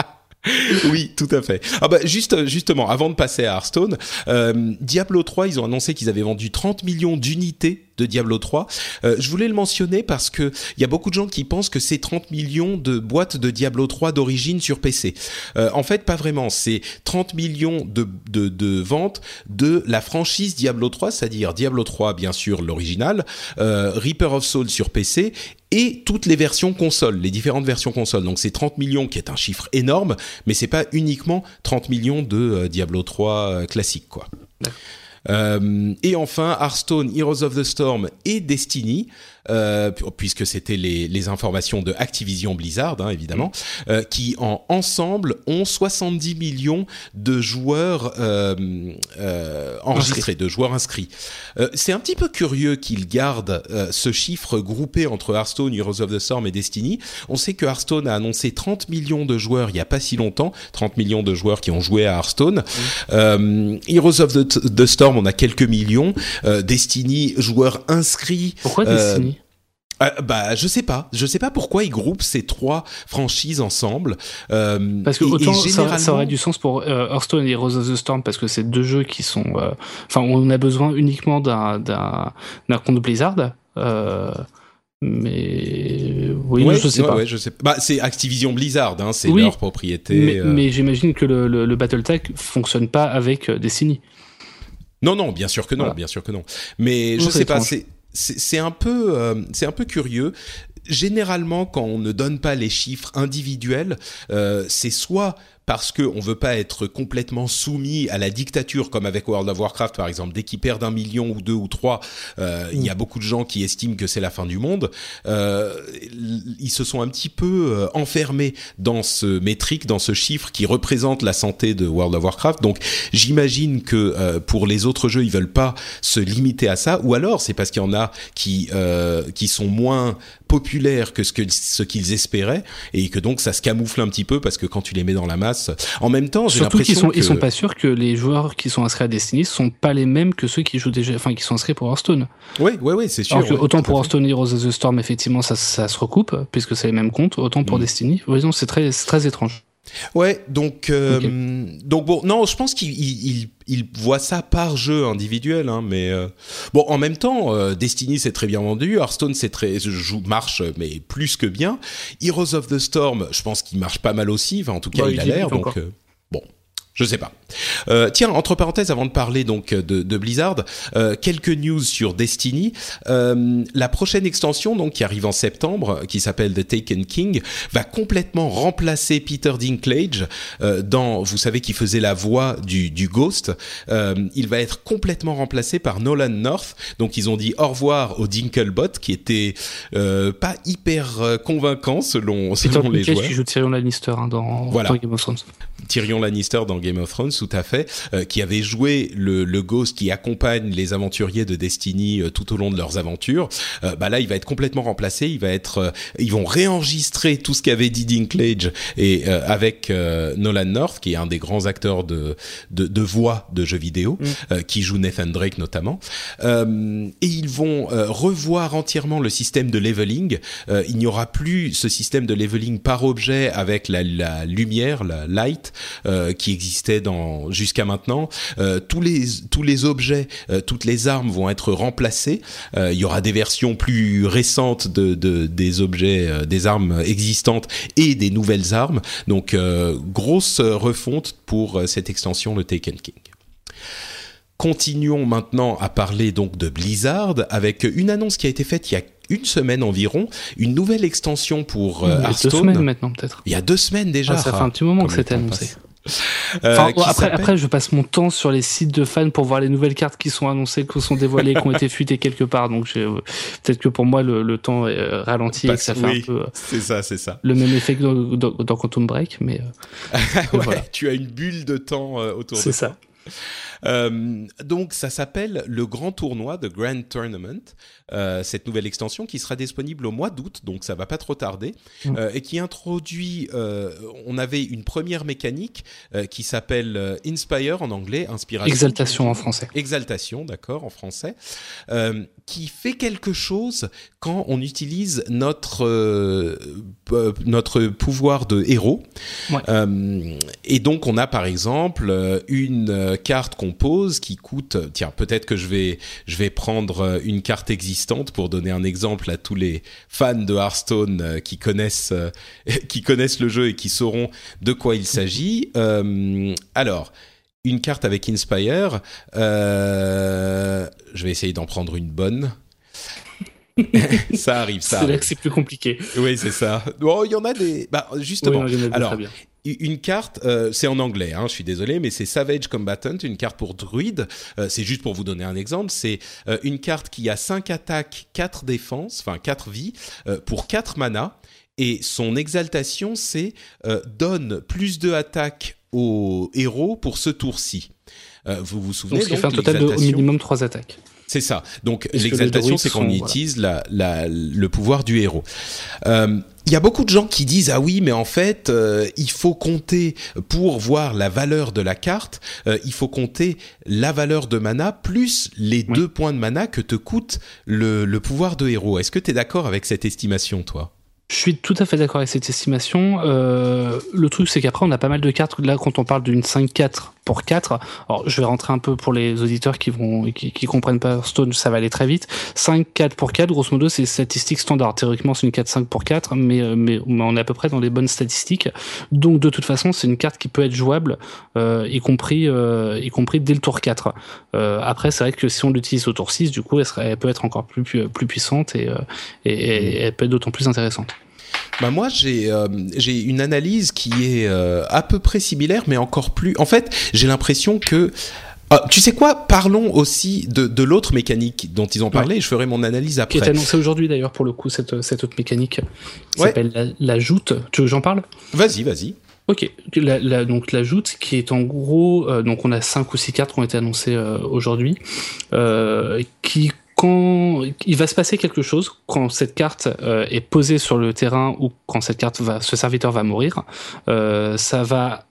*laughs* oui, tout à fait. Ah bah juste justement, avant de passer à Hearthstone, euh, Diablo 3, ils ont annoncé qu'ils avaient vendu 30 millions d'unités de Diablo 3. Euh, je voulais le mentionner parce que il y a beaucoup de gens qui pensent que c'est 30 millions de boîtes de Diablo 3 d'origine sur PC. Euh, en fait, pas vraiment. C'est 30 millions de, de, de, ventes de la franchise Diablo 3, c'est-à-dire Diablo 3, bien sûr, l'original, euh, Reaper of Souls sur PC et toutes les versions consoles, les différentes versions consoles. Donc c'est 30 millions qui est un chiffre énorme, mais c'est pas uniquement 30 millions de Diablo 3 euh, classique quoi. Et enfin, Hearthstone, Heroes of the Storm et Destiny euh, puisque c'était les, les, informations de Activision Blizzard, hein, évidemment, euh, qui en ensemble ont 70 millions de joueurs euh, euh enregistrés, de joueurs inscrits. Euh, c'est un petit peu curieux qu'ils gardent euh, ce chiffre groupé entre Hearthstone, Heroes of the Storm et Destiny. On sait que Hearthstone a annoncé 30 millions de joueurs il n'y a pas si longtemps, 30 millions de joueurs qui ont joué à Hearthstone. Mmh. Heroes of the, the, Storm, on a quelques millions. Destiny, joueurs inscrits. Pourquoi Destiny? Euh, bah, je sais pas. Je sais pas pourquoi ils groupent ces trois franchises ensemble. Euh, parce que et, autant et généralement... ça, ça, aurait du sens pour euh, Hearthstone et Heroes of the Storm parce que c'est deux jeux qui sont. Euh, enfin, on a besoin uniquement d'un d'un compte Blizzard. Mais oui, ouais, je sais ouais, pas. Ouais, je sais. Bah, c'est Activision Blizzard, hein, c'est oui, leur propriété. Mais, mais j'imagine que le, le, le BattleTech fonctionne pas avec Destiny. Non, non, bien sûr que non, voilà. bien sûr que non. Mais je sais pas, c'est c'est un peu euh, c'est un peu curieux. Généralement quand on ne donne pas les chiffres individuels euh, c'est soit parce qu'on veut pas être complètement soumis à la dictature, comme avec World of Warcraft par exemple. Dès qu'ils perdent un million ou deux ou trois, euh, il mm. y a beaucoup de gens qui estiment que c'est la fin du monde. Euh, ils se sont un petit peu euh, enfermés dans ce métrique, dans ce chiffre qui représente la santé de World of Warcraft. Donc j'imagine que euh, pour les autres jeux, ils veulent pas se limiter à ça, ou alors c'est parce qu'il y en a qui qui sont moins populaires que ce que ce qu'ils espéraient et que donc ça se camoufle un petit peu parce que quand tu les mets dans la masse en même temps, j'ai surtout qu'ils sont que... ils sont pas sûrs que les joueurs qui sont inscrits à Destiny sont pas les mêmes que ceux qui jouent déjà, enfin qui sont inscrits pour Hearthstone. Oui, oui, oui, c'est sûr. Ouais, autant pour Hearthstone Heroes of the Storm, effectivement, ça, ça se recoupe puisque c'est les mêmes comptes. Autant pour mmh. Destiny, voyons, c'est très, très étrange. Ouais, donc euh, okay. donc bon, non, je pense qu'il il, il voit ça par jeu individuel, hein, mais euh, bon, en même temps, euh, Destiny c'est très bien vendu, Hearthstone c'est très joue marche mais plus que bien, Heroes of the Storm, je pense qu'il marche pas mal aussi, enfin en tout cas ouais, il a l'air, donc Je sais pas. Euh, tiens, entre parenthèses, avant de parler donc de, de Blizzard, euh, quelques news sur Destiny. Euh, la prochaine extension, donc qui arrive en septembre, qui s'appelle The Taken King, va complètement remplacer Peter Dinklage euh, dans, vous savez, qui faisait la voix du, du Ghost. Euh, il va être complètement remplacé par Nolan North. Donc ils ont dit au revoir au Dinklebot, qui était euh, pas hyper convaincant selon, Peter selon les Dinklage joueurs. qui joue Tyrion Lannister hein, dans, Voilà. dans Game of Thrones. Tyrion Lannister dans Game of Thrones, tout à fait, euh, qui avait joué le, le Ghost qui accompagne les aventuriers de Destiny euh, tout au long de leurs aventures. Euh, bah là, il va être complètement remplacé. Il va être, ils vont réenregistrer tout ce qu'avait dit Dinklage et avec Nolan North, qui est un des grands acteurs de de, de voix de jeux vidéo, euh, qui joue Nathan Drake notamment. Et ils vont revoir entièrement le système de leveling. Il n'y aura plus ce système de leveling par objet avec la, la lumière, la light, qui existait dans jusqu'à maintenant. Euh, tous les tous les objets, euh, toutes les armes vont être remplacées. Euh, il y aura des versions plus récentes de, de des objets, des armes existantes et des nouvelles armes. Donc grosse refonte pour cette extension, le Taken King. Continuons maintenant à parler donc de Blizzard avec une annonce qui a été faite il y a une semaine environ, une nouvelle extension pour euh, Il y a deux semaines maintenant peut-être. Il y a deux semaines déjà. Ah, ça fait Ah, un petit moment comme que c'était annoncé. passe. Euh, Enfin, après, après, je passe mon temps sur les sites de fans pour voir les nouvelles cartes qui sont annoncées, qui sont dévoilées, qui ont été fuitées quelque part. Donc, euh, peut-être que pour moi, le, le temps est euh, ralenti et que ça fait oui, un peu C'est ça, c'est ça. le même effet que dans, dans, dans Quantum Break, mais *laughs* Ouais, Voilà. Tu as une bulle de temps autour de c'est toi. ça. Euh, donc ça s'appelle le Grand Tournoi, The Grand Tournament, euh, cette nouvelle extension qui sera disponible au mois d'août, donc ça va pas trop tarder, Mm. euh, et qui introduit, on avait une première mécanique qui s'appelle Inspire en anglais, inspiration. Exaltation en français. Exaltation, d'accord, en français, qui fait quelque chose quand on utilise notre notre pouvoir de héros. Ouais. Et donc on a par exemple une carte qu'on pose qui coûte, tiens, peut-être que je vais je vais prendre euh, une carte existante pour donner un exemple à tous les fans de Hearthstone euh, qui connaissent euh, *laughs* qui connaissent le jeu et qui sauront de quoi il s'agit. Euh, alors une carte avec Inspire. Euh, je vais essayer d'en prendre une bonne. *laughs* ça arrive, ça C'est là que c'est plus compliqué. Oui, c'est ça. Bon, il y en a des. Bah, justement. Oui, non, Alors, très bien. Une carte, euh, c'est en anglais, hein, je suis désolé, mais c'est Savage Combatant, une carte pour druide. Euh, c'est juste pour vous donner un exemple. C'est euh, une carte qui a 5 attaques, 4 défenses, enfin 4 vies, pour 4 mana. Et son exaltation, c'est donne plus de attaques au héros pour ce tour-ci. Vous vous souvenez Donc, ce qui donc, fait un total de au minimum 3 attaques. C'est ça. Donc l'exaltation, c'est qu'on voilà. utilise la, la- le pouvoir du héros. Euh, Il y a beaucoup de gens qui disent ah oui mais en fait euh, il faut compter pour voir la valeur de la carte euh, il faut compter la valeur de mana plus les Oui. deux points de mana que te coûte le, le pouvoir de héros est-ce que tu es d'accord avec cette estimation toi? Je suis tout à fait d'accord avec cette estimation. Le truc, c'est qu'après, on a pas mal de cartes. Là, quand on parle d'une 5-4 pour 4, alors je vais rentrer un peu pour les auditeurs qui vont qui, comprennent pas Stone, ça va aller très vite. 5-4 pour 4, grosso modo, c'est statistique standard. Théoriquement, c'est une 4-5 pour 4, mais, euh, mais, mais on est à peu près dans les bonnes statistiques. Donc, de toute façon, c'est une carte qui peut être jouable, euh, y, compris, euh, y compris dès le tour 4. Euh, après, c'est vrai que si on l'utilise au tour 6, du coup, elle, peut être encore plus, plus puissante et, euh, et, et elle peut être d'autant plus intéressante. Bah moi j'ai euh, j'ai une analyse qui est euh, à peu près similaire mais encore plus. En fait j'ai l'impression que ah, tu sais quoi Parlons aussi de, de l'autre mécanique dont ils ont parlé. et Je ferai mon analyse qui est après. annoncé aujourd'hui d'ailleurs pour le coup cette, cette autre mécanique qui Ouais. s'appelle la, la joute. Tu veux que j'en parle? Vas-y, vas-y. Ok, la, la- donc la joute qui est en gros, euh, donc on a cinq ou six cartes qui ont été annoncées euh, aujourd'hui, qui quand il va se passer quelque chose quand cette carte euh, est posée sur le terrain ou quand cette carte va, ce serviteur va mourir, euh, ça va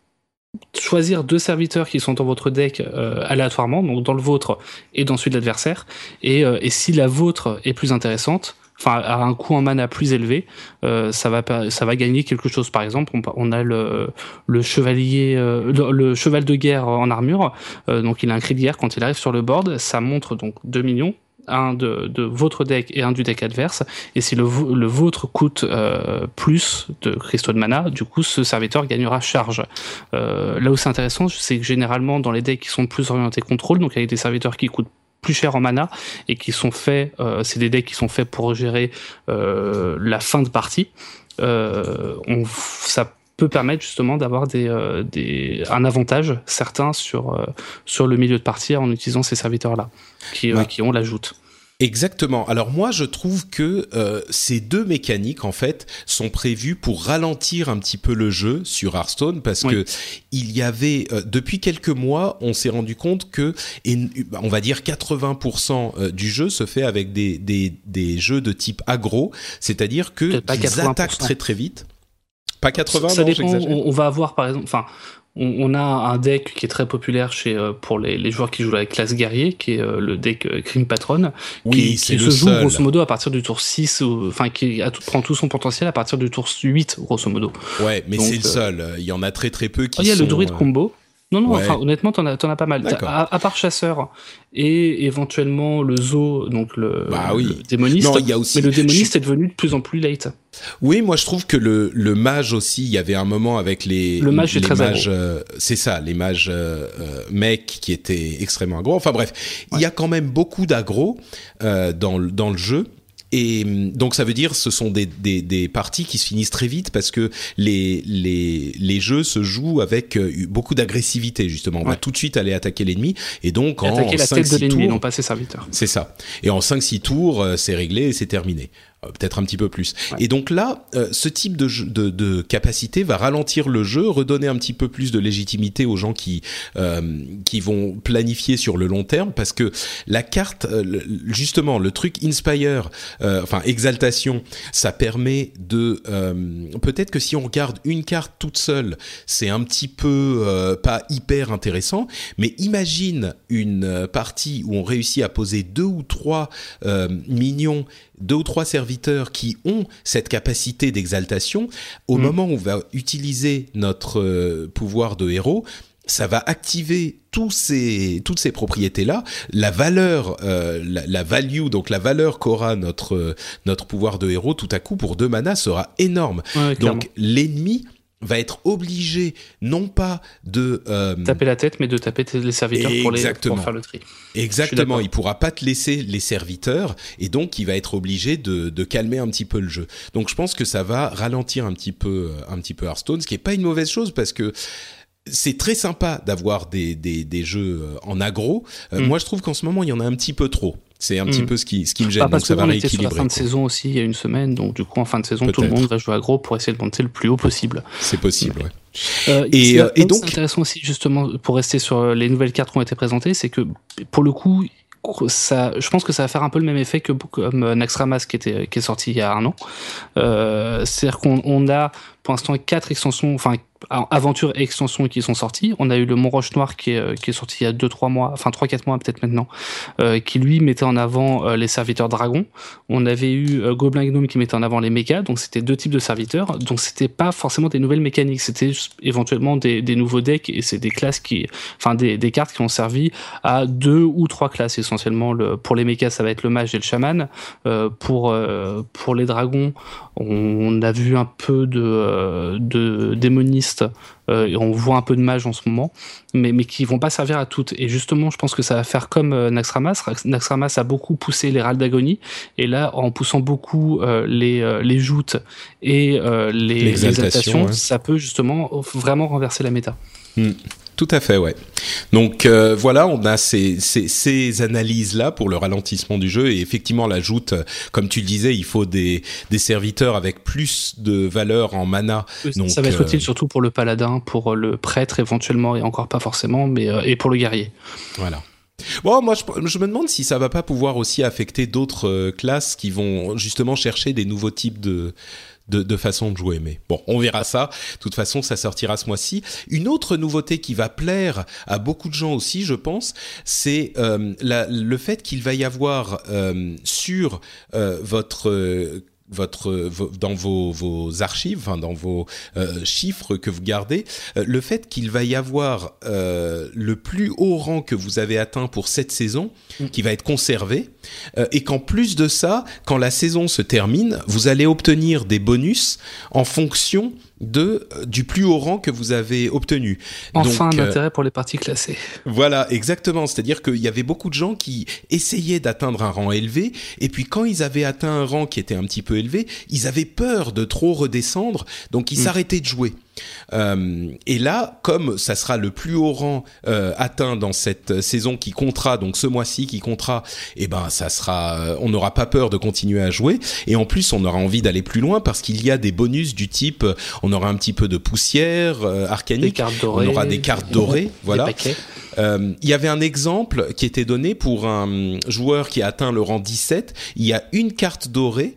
choisir deux serviteurs qui sont dans votre deck euh, aléatoirement, donc dans le vôtre et dans celui de l'adversaire, et, et si la vôtre est plus intéressante, enfin a un coût en mana plus élevé, ça va ça va gagner quelque chose. Par exemple, on, a le, chevalier, le, cheval de guerre en armure, donc il a un cri de guerre quand il arrive sur le board, ça montre donc 2 millions. Un de, votre deck et un du deck adverse. Et si le, vôtre coûte euh, plus de cristaux de mana, du coup, ce serviteur gagnera charge. Euh, là où c'est intéressant, c'est que généralement, dans les decks qui sont plus orientés contrôle, donc avec des serviteurs qui coûtent plus cher en mana et qui sont faits, euh, c'est des decks qui sont faits pour gérer la fin de partie. On, ça peut permettre justement d'avoir des, euh, des, un avantage certain sur, euh, sur le milieu de partie en utilisant ces serviteurs-là, qui, euh, Ouais. qui ont l'ajoute. Exactement. Alors moi, je trouve que euh, ces deux mécaniques, en fait, sont prévues pour ralentir un petit peu le jeu sur Hearthstone, parce Oui. que il y avait euh, depuis quelques mois, on s'est rendu compte que, et, on va dire 80% euh, du jeu se fait avec des des, des jeux de type aggro, c'est-à-dire que 80%. attaquent très très vite. Pas 80, ça non, dépend. On, on va avoir par exemple, enfin, on, on a un deck qui est très populaire chez euh, pour les, les joueurs qui jouent la classe guerrier, qui est euh, le deck euh, Grim Patron, Oui, qui, qui se joue seul. grosso modo à partir du tour 6, ou- enfin qui a tout, prend tout son potentiel à partir du tour 8 grosso modo. Ouais, mais c'est le euh, seul. Il y en a très très peu qui Il y a sont. le druide euh, combo. Non, non, ouais. enfin, honnêtement, t'en as, as pas mal. À, à part chasseur et éventuellement le zoo, donc le, Bah oui. le démoniste. Non, y a aussi. mais le je démoniste est devenu de plus en plus late. Oui, moi je trouve que le, le mage aussi, il y avait un moment avec les Le mage est les très mages, euh, c'est ça, les mages euh, mecs qui étaient extrêmement aggro. Enfin bref, il y a quand même beaucoup d'aggro euh, dans dans le jeu. Et hum, donc ça veut dire ce sont des, des, des parties qui se finissent très vite parce que les, les, les jeux se jouent avec euh, beaucoup d'agressivité justement. On va tout de suite aller attaquer l'ennemi et donc en Attaquer la 5, tête de 6 l'ennemi, tours, non pas ses serviteurs. c'est ça. Et en 5-6 tours, euh, c'est réglé et c'est terminé. Euh, Peut-être un petit peu plus. Ouais. Et donc là, euh, ce type de, jeu- de, de capacité va ralentir le jeu, redonner un petit peu plus de légitimité aux gens qui, euh, qui vont planifier sur le long terme, parce que la carte, euh, justement, le truc Inspire, enfin Exaltation, ça permet de... Peut-être que si on regarde une carte toute seule, c'est un petit peu pas hyper intéressant, mais imagine une partie où on réussit à poser deux ou trois minions, deux ou trois serviteurs qui ont cette capacité d'exaltation. Au Mm. moment où on va utiliser notre euh, pouvoir de héros, ça va activer tous ces, toutes ces propriétés-là. La valeur, euh, la, la value, donc la valeur qu'aura notre, euh, notre pouvoir de héros tout à coup pour deux manas sera énorme. Ouais. Donc l'ennemi va être obligé non pas de euh, taper la tête, mais de taper les serviteurs pour, les, pour faire le tri. Exactement, il pourra pas te laisser les serviteurs et donc il va être obligé de, de calmer un petit peu le jeu. Donc je pense que ça va ralentir un petit peu euh, un petit peu Hearthstone, ce qui est pas une mauvaise chose parce que c'est très sympa d'avoir des, des, des jeux euh, en aggro. Euh, Mm. Moi je trouve qu'en ce moment il y en a un petit peu trop. C'est un petit Mm. peu ce qui ce qui me gêne. parce donc ça va était sur la rééquilibrer. fin de saison aussi il y a une semaine, donc du coup en fin de saison tout le monde va jouer à gros pour essayer de monter le plus haut possible. C'est possible. Ouais. Euh, Et, euh, et où donc- c'est intéressant aussi justement pour rester sur euh, les nouvelles cartes qui ont été présentées, c'est que pour le coup ça, je pense que ça va faire un peu le même effet que comme euh, Naxxramas qui était qui est sorti il y a un an. Euh, C'est-à-dire qu'on on a pour l'instant quatre extensions, enfin aventures et extensions qui sont sorties. On a eu le Mont Roche Noir qui est, euh, qui est sorti il y a 2-3 mois, enfin 3-4 mois peut-être maintenant, euh, qui lui mettait en avant euh, les serviteurs dragons. On avait eu euh, Goblin Gnome qui mettait en avant les mechas, donc c'était deux types de serviteurs. Donc c'était pas forcément des nouvelles mécaniques, c'était éventuellement des, des nouveaux decks et c'est des classes qui, enfin des, des cartes qui ont servi à deux ou trois classes essentiellement. Le, pour les mechas, ça va être le mage et le chaman. Pour pour les dragons, on a vu un peu de euh, de démonistes euh, et on voit un peu de mages en ce moment, mais mais qui vont pas servir à toutes. Et justement, je pense que ça va faire comme euh, Naxxramas. Naxxramas a beaucoup poussé les râles d'agonie et là, en poussant beaucoup les les joutes et les exaltations, ouais. ça peut justement vraiment renverser la méta. Tout à fait, ouais. Donc euh, voilà, on a ces, ces, ces analyses-là pour le ralentissement du jeu et effectivement l'ajoute, comme tu le disais, il faut des, des serviteurs avec plus de valeur en mana. Donc, ça va être euh, utile surtout pour le paladin, pour le prêtre éventuellement et encore pas forcément, mais euh, et pour le guerrier. Voilà. Bon, moi, je, je me demande si ça va pas pouvoir aussi affecter d'autres classes qui vont justement chercher des nouveaux types de de, de façon de jouer. Mais bon, on verra ça. De toute façon, ça sortira ce mois-ci. Une autre nouveauté qui va plaire à beaucoup de gens aussi, je pense, c'est euh, le fait qu'il va y avoir euh, sur euh, votre euh, votre dans vos, vos archives, enfin dans vos euh, chiffres que vous gardez, euh, le fait qu'il va y avoir euh, le plus haut rang que vous avez atteint pour cette saison, mm. qui va être conservé, et qu'en plus de ça, quand la saison se termine, vous allez obtenir des bonus en fonction de euh, du plus haut rang que vous avez obtenu. Enfin, un euh, intérêt pour les parties classées. Voilà, exactement. C'est-à-dire qu'il y avait beaucoup de gens qui essayaient d'atteindre un rang élevé, et puis quand ils avaient atteint un rang qui était un petit peu élevé, ils avaient peur de trop redescendre, donc ils mm. s'arrêtaient de jouer. Euh, et là, comme ça sera le plus haut rang euh, atteint dans cette saison qui comptera, donc ce mois-ci qui comptera, eh ben ça sera, euh, on n'aura pas peur de continuer à jouer. Et en plus, on aura envie d'aller plus loin parce qu'il y a des bonus du type, on aura un petit peu de poussière arcanique, on aura des cartes dorées, *laughs* voilà. Il y avait un exemple qui était donné pour un joueur qui a atteint le rang 17. Il y a une carte dorée,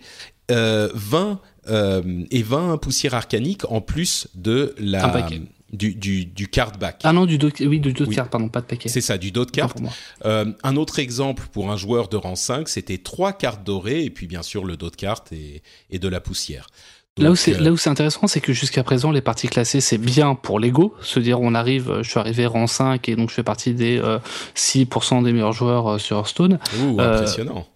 20 euh, et 20 poussières arcaniques en plus de la du, du, du card back. Ah non, du dos, oui, du dos de carte, pardon, pas de paquet. C'est ça, du dos de carte. Euh, un autre exemple pour un joueur de rang 5, c'était trois cartes dorées et puis bien sûr le dos de carte et, et de la poussière. là où c'est euh, là où c'est intéressant, c'est que jusqu'à présent les parties classées c'est bien pour l'ego, se dire on arrive, je suis arrivé rang 5 et donc je fais partie des 6% des meilleurs joueurs sur Hearthstone. Ouh, impressionnant.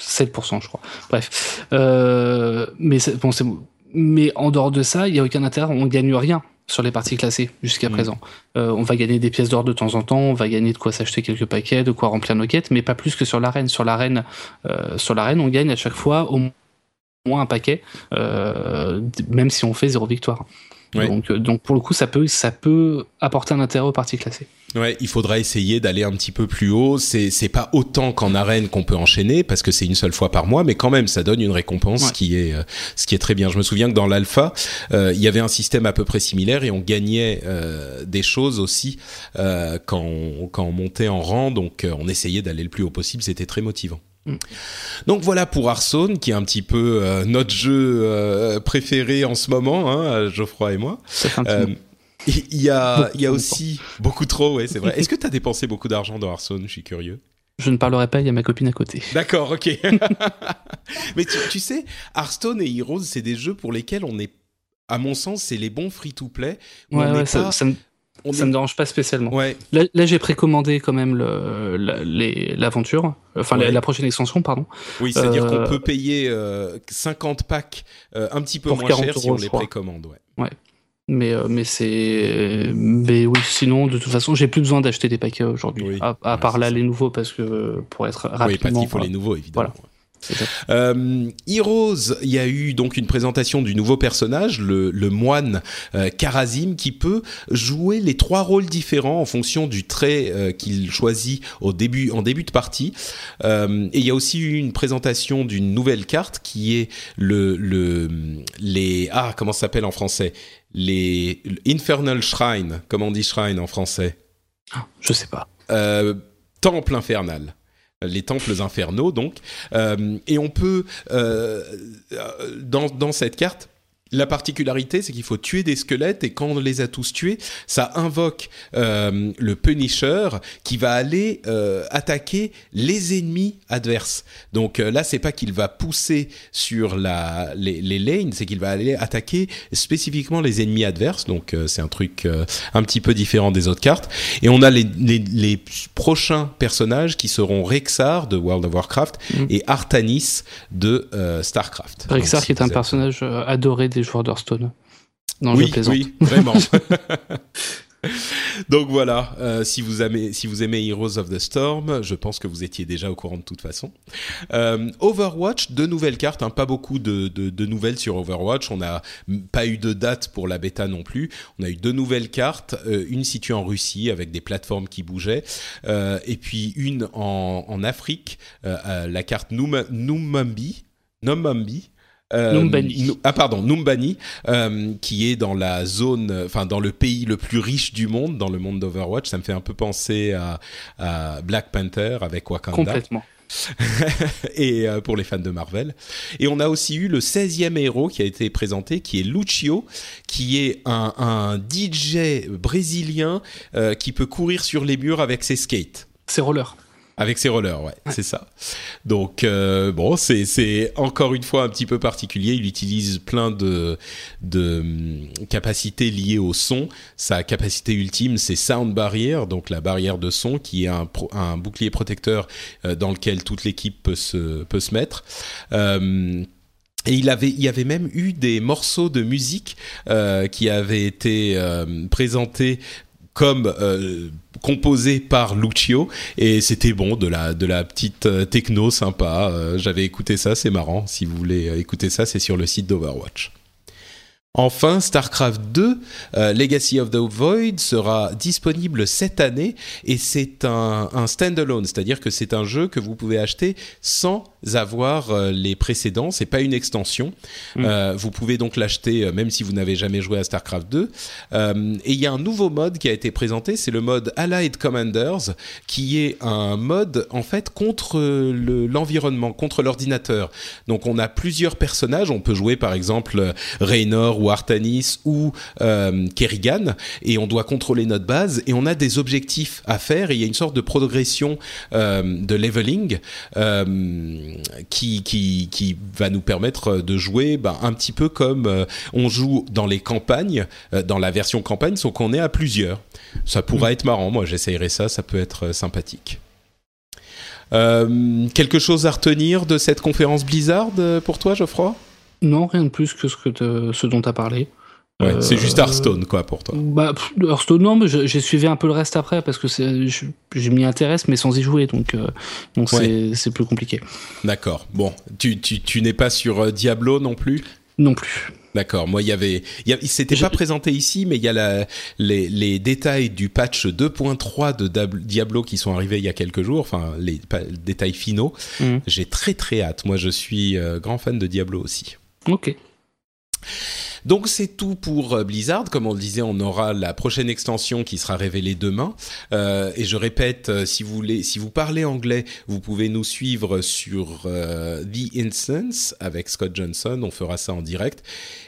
7%, je crois. Bref. Euh, mais bon, c'est mais en dehors de ça, il n'y a aucun intérêt, on ne gagne rien sur les parties classées jusqu'à mm. présent. Euh, on va gagner des pièces d'or de temps en temps, on va gagner de quoi s'acheter quelques paquets, de quoi remplir nos quêtes, mais pas plus que sur l'arène. Sur l'arène, euh, sur l'arène, on gagne à chaque fois au moins un paquet, même si on fait zéro victoire. Donc, euh, donc pour le coup, ça peut, ça peut apporter un intérêt aux parties classées. Ouais, il faudra essayer d'aller un petit peu plus haut. C'est c'est pas autant qu'en arène qu'on peut enchaîner parce que c'est une seule fois par mois, mais quand même ça donne une récompense qui est euh, ce qui est très bien. Je me souviens que dans l'alpha, euh, il y avait un système à peu près similaire et on gagnait euh, des choses aussi euh, quand on, quand on montait en rang. Donc on essayait d'aller le plus haut possible. C'était très motivant. Mm. Donc voilà pour Hearthstone, qui est un petit peu euh, notre jeu euh, préféré en ce moment, hein, Geoffroy et moi. Euh, il y a, il y a aussi beaucoup trop, ouais, c'est vrai. Est-ce que tu as dépensé beaucoup d'argent dans Hearthstone? Je suis curieux. Je ne parlerai pas, il y a ma copine à côté. D'accord, ok. *laughs* Mais tu, sais, Hearthstone et Heroes, c'est des jeux pour lesquels on est, à mon sens, c'est les bons free-to-play. Ouais, ouais, ça, ça me dérange pas spécialement. Là, j'ai précommandé quand même l'aventure, enfin la, prochaine extension, pardon. Oui, c'est-à-dire qu'on euh, peut payer 50 euh, packs euh, un petit peu moins cher si on les précommande. Ouais. ouais. Mais, mais c'est. Mais oui, sinon, de toute façon, j'ai plus besoin d'acheter des paquets aujourd'hui. À, part là, les nouveaux, parce que pour être rapidement. Oui, parce qu'il faut les nouveaux, évidemment. Euh, Heroes, il y a eu donc une présentation du nouveau personnage, le, moine euh, Karazim, qui peut jouer les trois rôles différents en fonction du trait euh, qu'il choisit au début, en début de partie. Euh, et il y a aussi eu une présentation d'une nouvelle carte qui est le, le les ah comment ça s'appelle en français? Les Infernal Shrine, comment on dit shrine en français? Je sais pas. temple infernal les temples infernaux donc. Euh, et on peut euh, dans, dans cette carte la particularité, c'est qu'il faut tuer des squelettes et quand on les a tous tués, ça invoque euh, le Punisher qui va aller euh, attaquer les ennemis adverses. Donc euh, là, c'est pas qu'il va pousser sur la, les, les lanes, c'est qu'il va aller attaquer spécifiquement les ennemis adverses. Donc euh, c'est un truc euh, un petit peu différent des autres cartes. Et on a les, les, les prochains personnages qui seront Rexar de World of Warcraft mm. et Artanis de Starcraft. Rexar qui est un personnage adoré des joueurs d'Hearthstone. Non, oui, oui, vraiment. *laughs* Donc voilà, euh, si, vous aimez, si vous aimez Heroes of the Storm, je pense que vous étiez déjà au courant de toute façon. Euh, Overwatch, deux nouvelles cartes, hein, pas beaucoup de, de, de, nouvelles sur Overwatch. On n'a pas eu de date pour la bêta non plus. On a eu deux nouvelles cartes, euh, une située en Russie avec des plateformes qui bougeaient, et puis une en, en Afrique, la carte Numambi. Numambi euh, ah pardon, Numbani, euh, qui est dans la zone, enfin dans le pays le plus riche du monde, dans le monde d'Overwatch. Ça me fait un peu penser à, à Black Panther avec Wakanda. Complètement. *laughs* et euh, pour les fans de Marvel. Et on a aussi eu le 16e héros qui a été présenté, qui est Lucio, qui est un, un DJ brésilien euh, qui peut courir sur les murs avec ses skates. Ses rollers. Avec ses rollers, ouais, c'est ça. Donc euh, bon, c'est encore une fois un petit peu particulier. Il utilise plein de de hum, capacités liées au son. Sa capacité ultime, c'est sound barrier, donc la barrière de son, qui est un un bouclier protecteur euh, dans lequel toute l'équipe peut se peut se mettre. Euh, et il avait, il y avait même eu des morceaux de musique euh, qui avaient été euh, présentés comme euh, composés par Lucio et c'était bon de la de la petite euh, techno sympa. Euh, J'avais écouté ça, c'est marrant. Si vous voulez écouter ça, c'est sur le site d'Overwatch. Enfin, StarCraft 2, euh, Legacy of the Void sera disponible cette année et c'est un, un standalone, c'est-à-dire que c'est un jeu que vous pouvez acheter sans avoir euh, les précédents. C'est pas une extension. Euh, vous pouvez donc l'acheter euh, même si vous n'avez jamais joué à StarCraft 2. Euh, et il y a un nouveau mode qui a été présenté, c'est le mode Allied Commanders, qui est un mode en fait contre le- l'environnement, contre l'ordinateur. Donc on a plusieurs personnages. On peut jouer par exemple Raynor ou Artanis ou euh, Kerrigan et on doit contrôler notre base et on a des objectifs à faire et il y a une sorte de progression de leveling qui, qui, qui va nous permettre de jouer ben, un petit peu comme euh, on joue dans les campagnes, euh, dans la version campagne, sauf qu'on est à plusieurs. Ça pourra être marrant, moi j'essayerai ça, ça peut être euh, sympathique. Euh, quelque chose à retenir de cette conférence Blizzard euh, pour toi, Geoffroy? Non, rien de plus que ce, que te- ce dont tu as parlé. Ouais, Euh, c'est juste Hearthstone, quoi, pour toi. Bah, Hearthstone, non, mais j'ai suivi un peu le reste après parce que je, je m'y intéresse, mais sans y jouer, donc euh, donc c'est c'est plus compliqué. D'accord. Bon, tu, tu, tu n'es pas sur euh, Diablo non plus? Non plus. D'accord. Moi, il y avait, il s'était pas présenté ici, mais il y a la, les, les détails du patch 2.3 de Diablo qui sont arrivés il y a quelques jours. Enfin, les, détails finaux. Mhm. J'ai très très hâte. Moi, je suis euh, grand fan de Diablo aussi. Ok. Donc c'est tout pour euh, Blizzard. Comme on le disait, on aura la prochaine extension qui sera révélée demain. Euh, et je répète, euh, si vous voulez, si vous parlez anglais, vous pouvez nous suivre sur The Instance avec Scott Johnson. On fera ça en direct.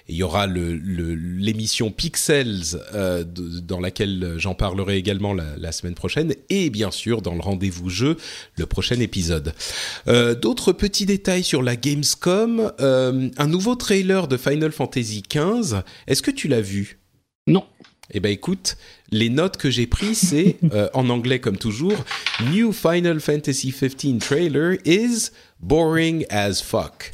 Il y aura l'émission Pixels dans laquelle j'en parlerai également la, la semaine prochaine. Et bien sûr dans le rendez-vous jeu, le prochain épisode. D'autres petits détails sur la Gamescom. Un nouveau trailer de Final Fantasy XV. Est-ce que tu l'as vu? Non. Eh ben écoute, les notes que j'ai prises, c'est *laughs* euh, en anglais comme toujours. New Final Fantasy XV trailer is boring as fuck.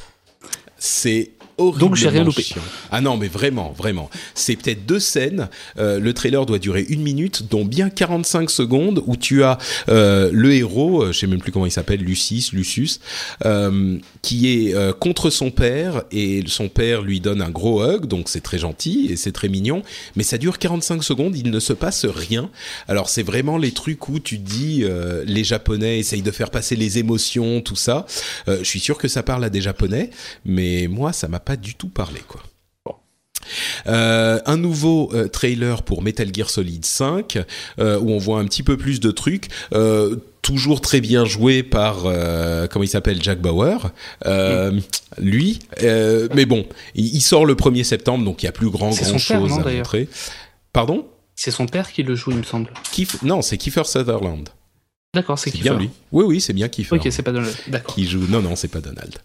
C'est horriblement Donc, j'ai rien loupé. chiant. Ah non, mais vraiment, vraiment. C'est peut-être deux scènes. Euh, le trailer doit durer une minute, dont bien 45 secondes, où tu as euh, le héros, euh, je sais même plus comment il s'appelle, Lucis, Lucius, euh, qui est contre son père, et son père lui donne un gros hug, donc c'est très gentil et c'est très mignon, mais ça dure 45 secondes, il ne se passe rien. Alors c'est vraiment les trucs où tu dis, les Japonais essayent de faire passer les émotions, tout ça. Je suis sûr que ça parle à des Japonais, mais moi, ça m'a pas du tout parlé, quoi. Euh, un nouveau euh, trailer pour Metal Gear Solid 5 euh, où on voit un petit peu plus de trucs. Toujours très bien joué par comment il s'appelle Jack Bauer euh, lui mais bon il, il sort le 1er septembre donc il y a plus grand grand père, chose non, à montrer pardon? C'est son père qui le joue, il me semble. Kiefer- non c'est Kiefer Sutherland D'accord, c'est bien lui oui oui c'est bien Kiefer Ok, c'est pas Donald. D'accord. qui joue. Non, non, c'est pas Donald.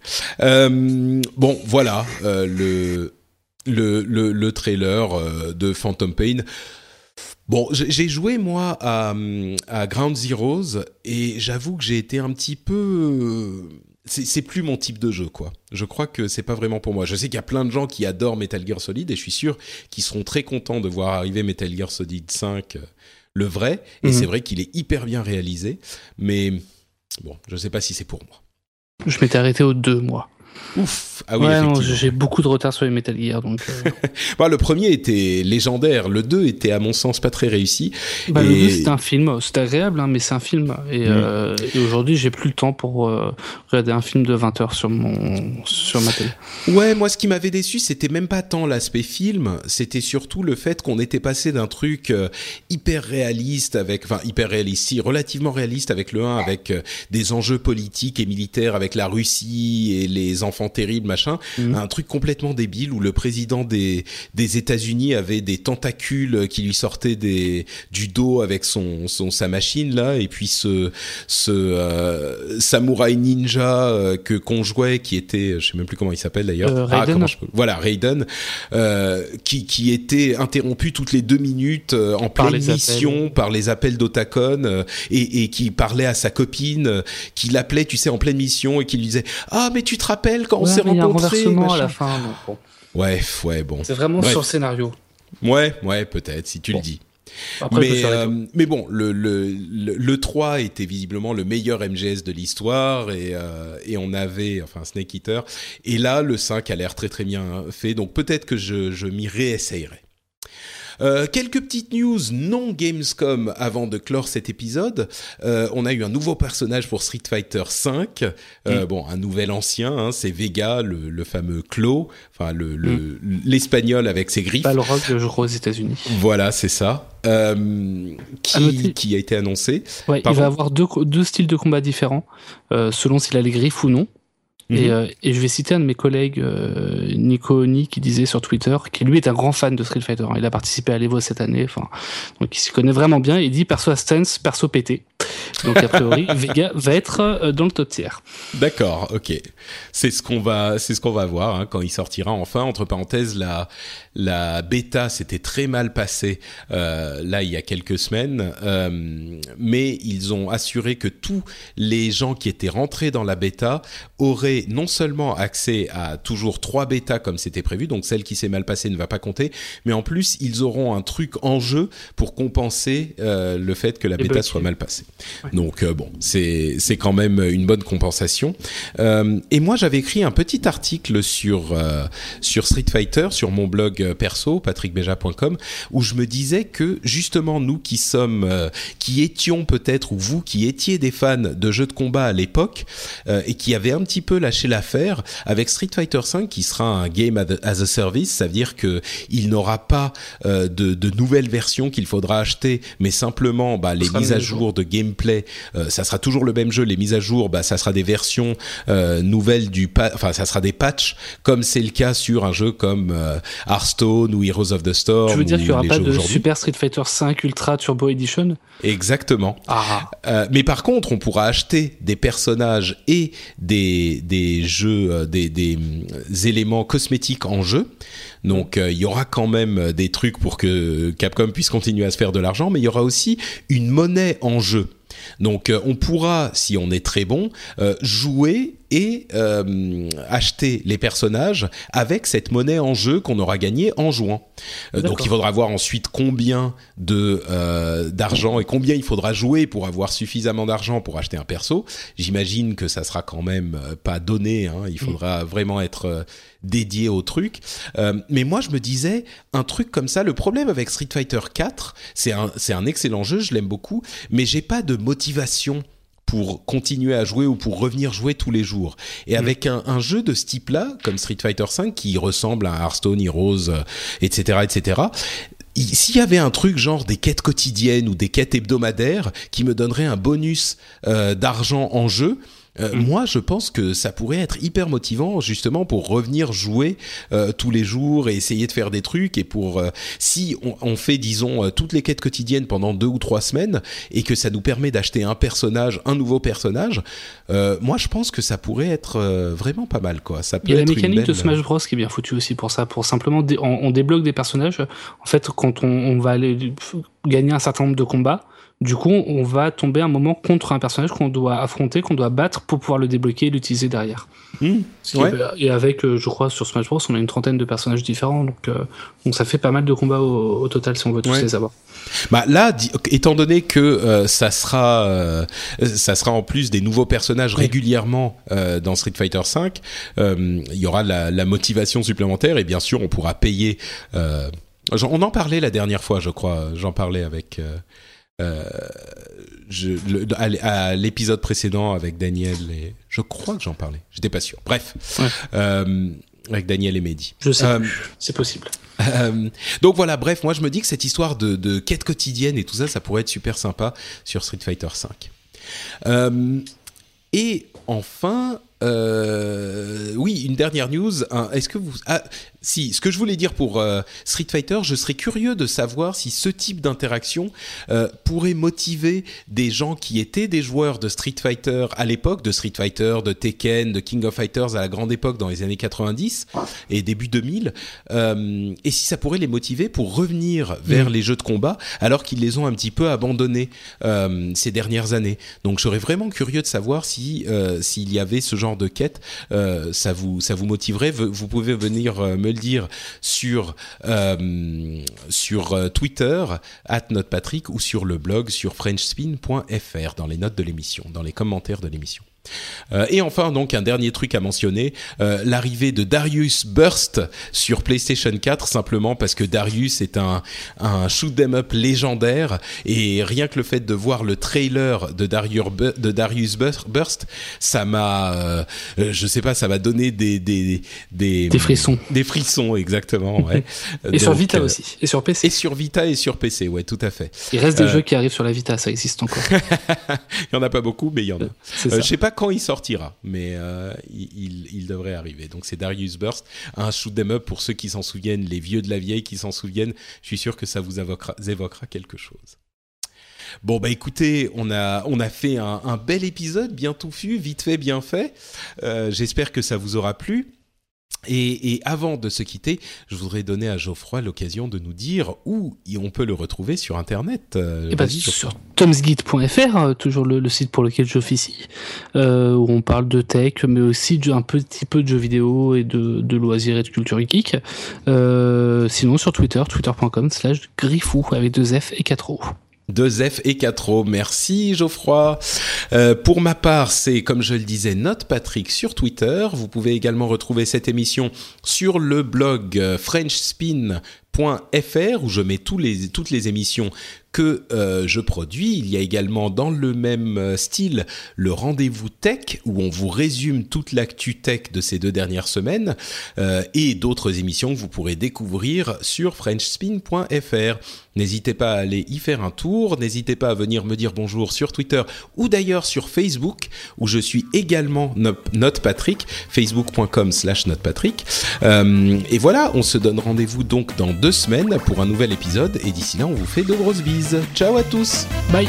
Euh, bon, voilà euh, le, le le le trailer euh, de Phantom Pain. Bon, j'ai joué moi à, à Ground Zeroes et j'avoue que j'ai été un petit peu. C'est plus mon type de jeu, quoi. Je crois que c'est pas vraiment pour moi. Je sais qu'il y a plein de gens qui adorent Metal Gear Solid et je suis sûr qu'ils seront très contents de voir arriver Metal Gear Solid 5, euh, le vrai. Et Mhm. c'est vrai qu'il est hyper bien réalisé, mais bon, je sais pas si c'est pour moi. Je m'étais arrêté aux deux, moi. Ouf Ah oui, ouais, j'ai beaucoup de retard sur les Metal Gear, donc. euh, *laughs* Bah, le premier était légendaire, le 2 était à mon sens pas très réussi. Bah, Le Et- 2, c'était un film, c'était agréable, hein, mais c'est un film. Et, Mm. euh, et aujourd'hui, j'ai plus le temps pour euh, regarder un film de 20 heures sur, mon, sur ma télé. Ouais, moi ce qui m'avait déçu, c'était même pas tant l'aspect film, c'était surtout le fait qu'on était passé d'un truc euh, hyper réaliste avec, enfin hyper réaliste, si, relativement réaliste avec le 1, avec euh, des enjeux politiques et militaires avec la Russie et les enfants terribles, machin, mm. un truc complètement débile où le président des des États-Unis avait des tentacules qui lui sortaient des du dos avec son son sa machine là, et puis ce ce euh, samouraï ninja que qu'on jouait qui était, je sais même plus comment il s'appelle d'ailleurs. ah, voilà Raiden, qui qui était interrompu toutes les deux minutes en pleine mission par les appels d'Otacon et, et qui parlait à sa copine, qui l'appelait, tu sais, en pleine mission et qui lui disait ah mais tu te rappelles quand on s'est rencontrés à la fin. Ouais, ouais, bon. C'est vraiment sur le scénario. Ouais, ouais, peut-être si tu le dis. Mais, euh, mais bon, le, le, le, 3 était visiblement le meilleur MGS de l'histoire et, euh, et on avait, enfin Snake Eater, et là le 5 a l'air très très bien fait, donc peut-être que je, je m'y réessayerai. Euh, quelques petites news non Gamescom avant de clore cet épisode. Euh, on a eu un nouveau personnage pour Street Fighter V. Euh, mm. Bon, un nouvel ancien, hein, c'est Vega, le, le, fameux Clo, enfin le mm. l'espagnol avec ses griffes. Balrog, aux États-Unis. Voilà, c'est ça. Qui, qui, a été annoncé. Ouais, il va avoir deux, deux styles de combat différents, selon s'il a les griffes ou non. Mhm. Euh, et, je vais citer un de mes collègues, euh, Nico Oni, qui disait sur Twitter, qui lui est un grand fan de Street Fighter. Il a participé à l'Evo cette année, enfin, donc il s'y connaît vraiment bien. Il dit perso à stance, perso pété. Donc a priori, *laughs* Vega va être euh, dans le top tiers. D'accord, ok. C'est ce qu'on va, c'est ce qu'on va voir hein, quand il sortira enfin. Entre parenthèses, la la bêta s'était très mal passée euh, là il y a quelques semaines, euh, mais ils ont assuré que tous les gens qui étaient rentrés dans la bêta auraient non seulement accès à toujours trois bêtas comme c'était prévu, donc celle qui s'est mal passée ne va pas compter, mais en plus ils auront un truc en jeu pour compenser euh, le fait que la bêta soit mal passée. Donc euh, bon, c'est quand même une bonne compensation. Euh, et moi j'avais écrit un petit article sur euh, sur Street Fighter sur mon blog perso, patrickbeja.com, où je me disais que justement nous qui sommes, qui étions peut-être, ou vous qui étiez des fans de jeux de combat à l'époque, et qui avaient un petit peu lâché l'affaire, avec Street Fighter V qui sera un game as a service, ça veut dire que il n'aura pas de, de, nouvelles versions qu'il faudra acheter, mais simplement bah, les mises à jour de gameplay, ça sera toujours le même jeu, les mises à jour, bah, ça sera des versions nouvelles du, enfin ça sera des patchs, comme c'est le cas sur un jeu comme Hearthstone ou Heroes of the Storm. Tu veux dire qu'il n'y aura pas de Super Street Fighter 5 Ultra Turbo Edition? Exactement. Ah. Euh, mais par contre, on pourra acheter des personnages et des, des jeux, euh, des, des, euh, éléments cosmétiques en jeu. Donc il y aura quand même des trucs pour que Capcom puisse continuer à se faire de l'argent, mais il y aura aussi une monnaie en jeu. Donc on pourra, si on est très bon, jouer et euh, acheter les personnages avec cette monnaie en jeu qu'on aura gagnée en jouant. Euh, donc il faudra voir ensuite combien de euh, d'argent et combien il faudra jouer pour avoir suffisamment d'argent pour acheter un perso. J'imagine que ça sera quand même pas donné. Hein. il faudra vraiment être dédié au truc. mais moi je me disais un truc comme ça. Le problème avec Street Fighter 4, c'est un c'est un excellent jeu, je l'aime beaucoup, mais j'ai pas de motivation pour continuer à jouer ou pour revenir jouer tous les jours. Et mm. avec un, un, jeu de ce type-là, comme Street Fighter V, qui ressemble à Hearthstone, Heroes, etc., etc., s'il y avait un truc genre des quêtes quotidiennes ou des quêtes hebdomadaires qui me donnerait un bonus euh, d'argent en jeu, euh, mm. Moi, je pense que ça pourrait être hyper motivant justement pour revenir jouer euh, tous les jours et essayer de faire des trucs. Et pour euh, si on, on, fait, disons, toutes les quêtes quotidiennes pendant deux ou trois semaines et que ça nous permet d'acheter un personnage, un nouveau personnage, moi, je pense que ça pourrait être vraiment pas mal, quoi. Ça peut Il y a la mécanique de Smash Bros qui est bien foutue aussi pour ça, pour simplement on, on, débloque des personnages. En fait, quand on, on va aller gagner un certain nombre de combats du coup, on va tomber un moment contre un personnage qu'on doit affronter, qu'on doit battre pour pouvoir le débloquer et l'utiliser derrière. Mmh, et avec, euh, je crois, sur Smash Bros, on a une trentaine de personnages différents, donc, euh, donc ça fait pas mal de combats au, total si on veut tous les avoir. Bah là, étant donné que euh, ça sera, ça sera en plus des nouveaux personnages régulièrement dans Street Fighter V, il y aura la, la, motivation supplémentaire et bien sûr, on pourra payer. on en parlait la dernière fois, je crois. J'en parlais avec euh, je, le, à, l'épisode précédent avec Daniel et je crois que j'en parlais. J'étais pas sûr. Bref, euh, avec Daniel et Mehdi. Je sais, euh, c'est possible. Euh, donc voilà, bref, moi je me dis que cette histoire de, de, quête quotidienne et tout ça, ça pourrait être super sympa sur Street Fighter V. et enfin, euh, oui, une dernière news. Est-ce que vous ah, si ce que je voulais dire pour euh, Street Fighter, je serais curieux de savoir si ce type d'interaction euh, pourrait motiver des gens qui étaient des joueurs de Street Fighter à l'époque, de Street Fighter, de Tekken, de King of Fighters à la grande époque dans les années 90 et début 2000, euh, et si ça pourrait les motiver pour revenir vers mm. les jeux de combat alors qu'ils les ont un petit peu abandonnés ces dernières années. Donc, je serais vraiment curieux de savoir si s'il y avait ce genre de quête, ça vous ça vous motiverait. Vous pouvez venir me dire sur euh, sur euh, Twitter @notepatrick ou sur le blog sur frenchspin.fr dans les notes de l'émission, dans les commentaires de l'émission. Euh, et enfin, donc, un dernier truc à mentionner, euh, l'arrivée de Darius Burst sur PlayStation 4, simplement parce que Darius est un, un shoot 'em up légendaire, et rien que le fait de voir le trailer de Darius, de Darius Burst, ça m'a, euh, je sais pas, ça m'a donné des des, des des frissons. Des frissons, exactement. Ouais. *laughs* et sur Vita aussi, et sur PC. Et sur Vita et sur PC, ouais, tout à fait. Il reste des jeux qui arrivent sur la Vita, ça existe encore. *laughs* il y en a pas beaucoup, mais il y en a. je sais pas quand il sortira, mais euh, il, devrait arriver. Donc c'est Darius Burst, un shoot 'em up pour ceux qui s'en souviennent, les vieux de la vieille qui s'en souviennent. Je suis sûr que ça vous évoquera, quelque chose. Bon bah écoutez, on a on a fait un, bel épisode, bien touffu, vite fait, bien fait. Euh, j'espère que ça vous aura plu. Et, avant de se quitter, je voudrais donner à Geoffroy l'occasion de nous dire où on peut le retrouver sur Internet. Euh, eh ben, sur tomsguide.fr, euh, toujours le, site pour lequel j'officie, euh, où on parle de tech, mais aussi un petit peu de jeux vidéo et de, loisirs et de culture geek. sinon sur Twitter, twitter.com slash griffou avec deux F et quatre O. 2F et 4O. Merci Geoffroy. Euh, pour ma part, c'est comme je le disais, Note Patrick sur Twitter. Vous pouvez également retrouver cette émission sur le blog euh, frenchspin.fr où je mets toutes les émissions que euh, je produis. Il y a également dans le même euh, style le rendez-vous tech où on vous résume toute l'actu tech de ces deux dernières semaines euh, et d'autres émissions que vous pourrez découvrir sur frenchspin.fr. N'hésitez pas à aller y faire un tour, n'hésitez pas à venir me dire bonjour sur Twitter ou d'ailleurs sur Facebook où je suis également NotePatrick, facebook.com slash NotePatrick. et voilà, on se donne rendez-vous donc dans semaines pour un nouvel épisode et d'ici là on vous fait de grosses bises. Ciao à tous. Bye.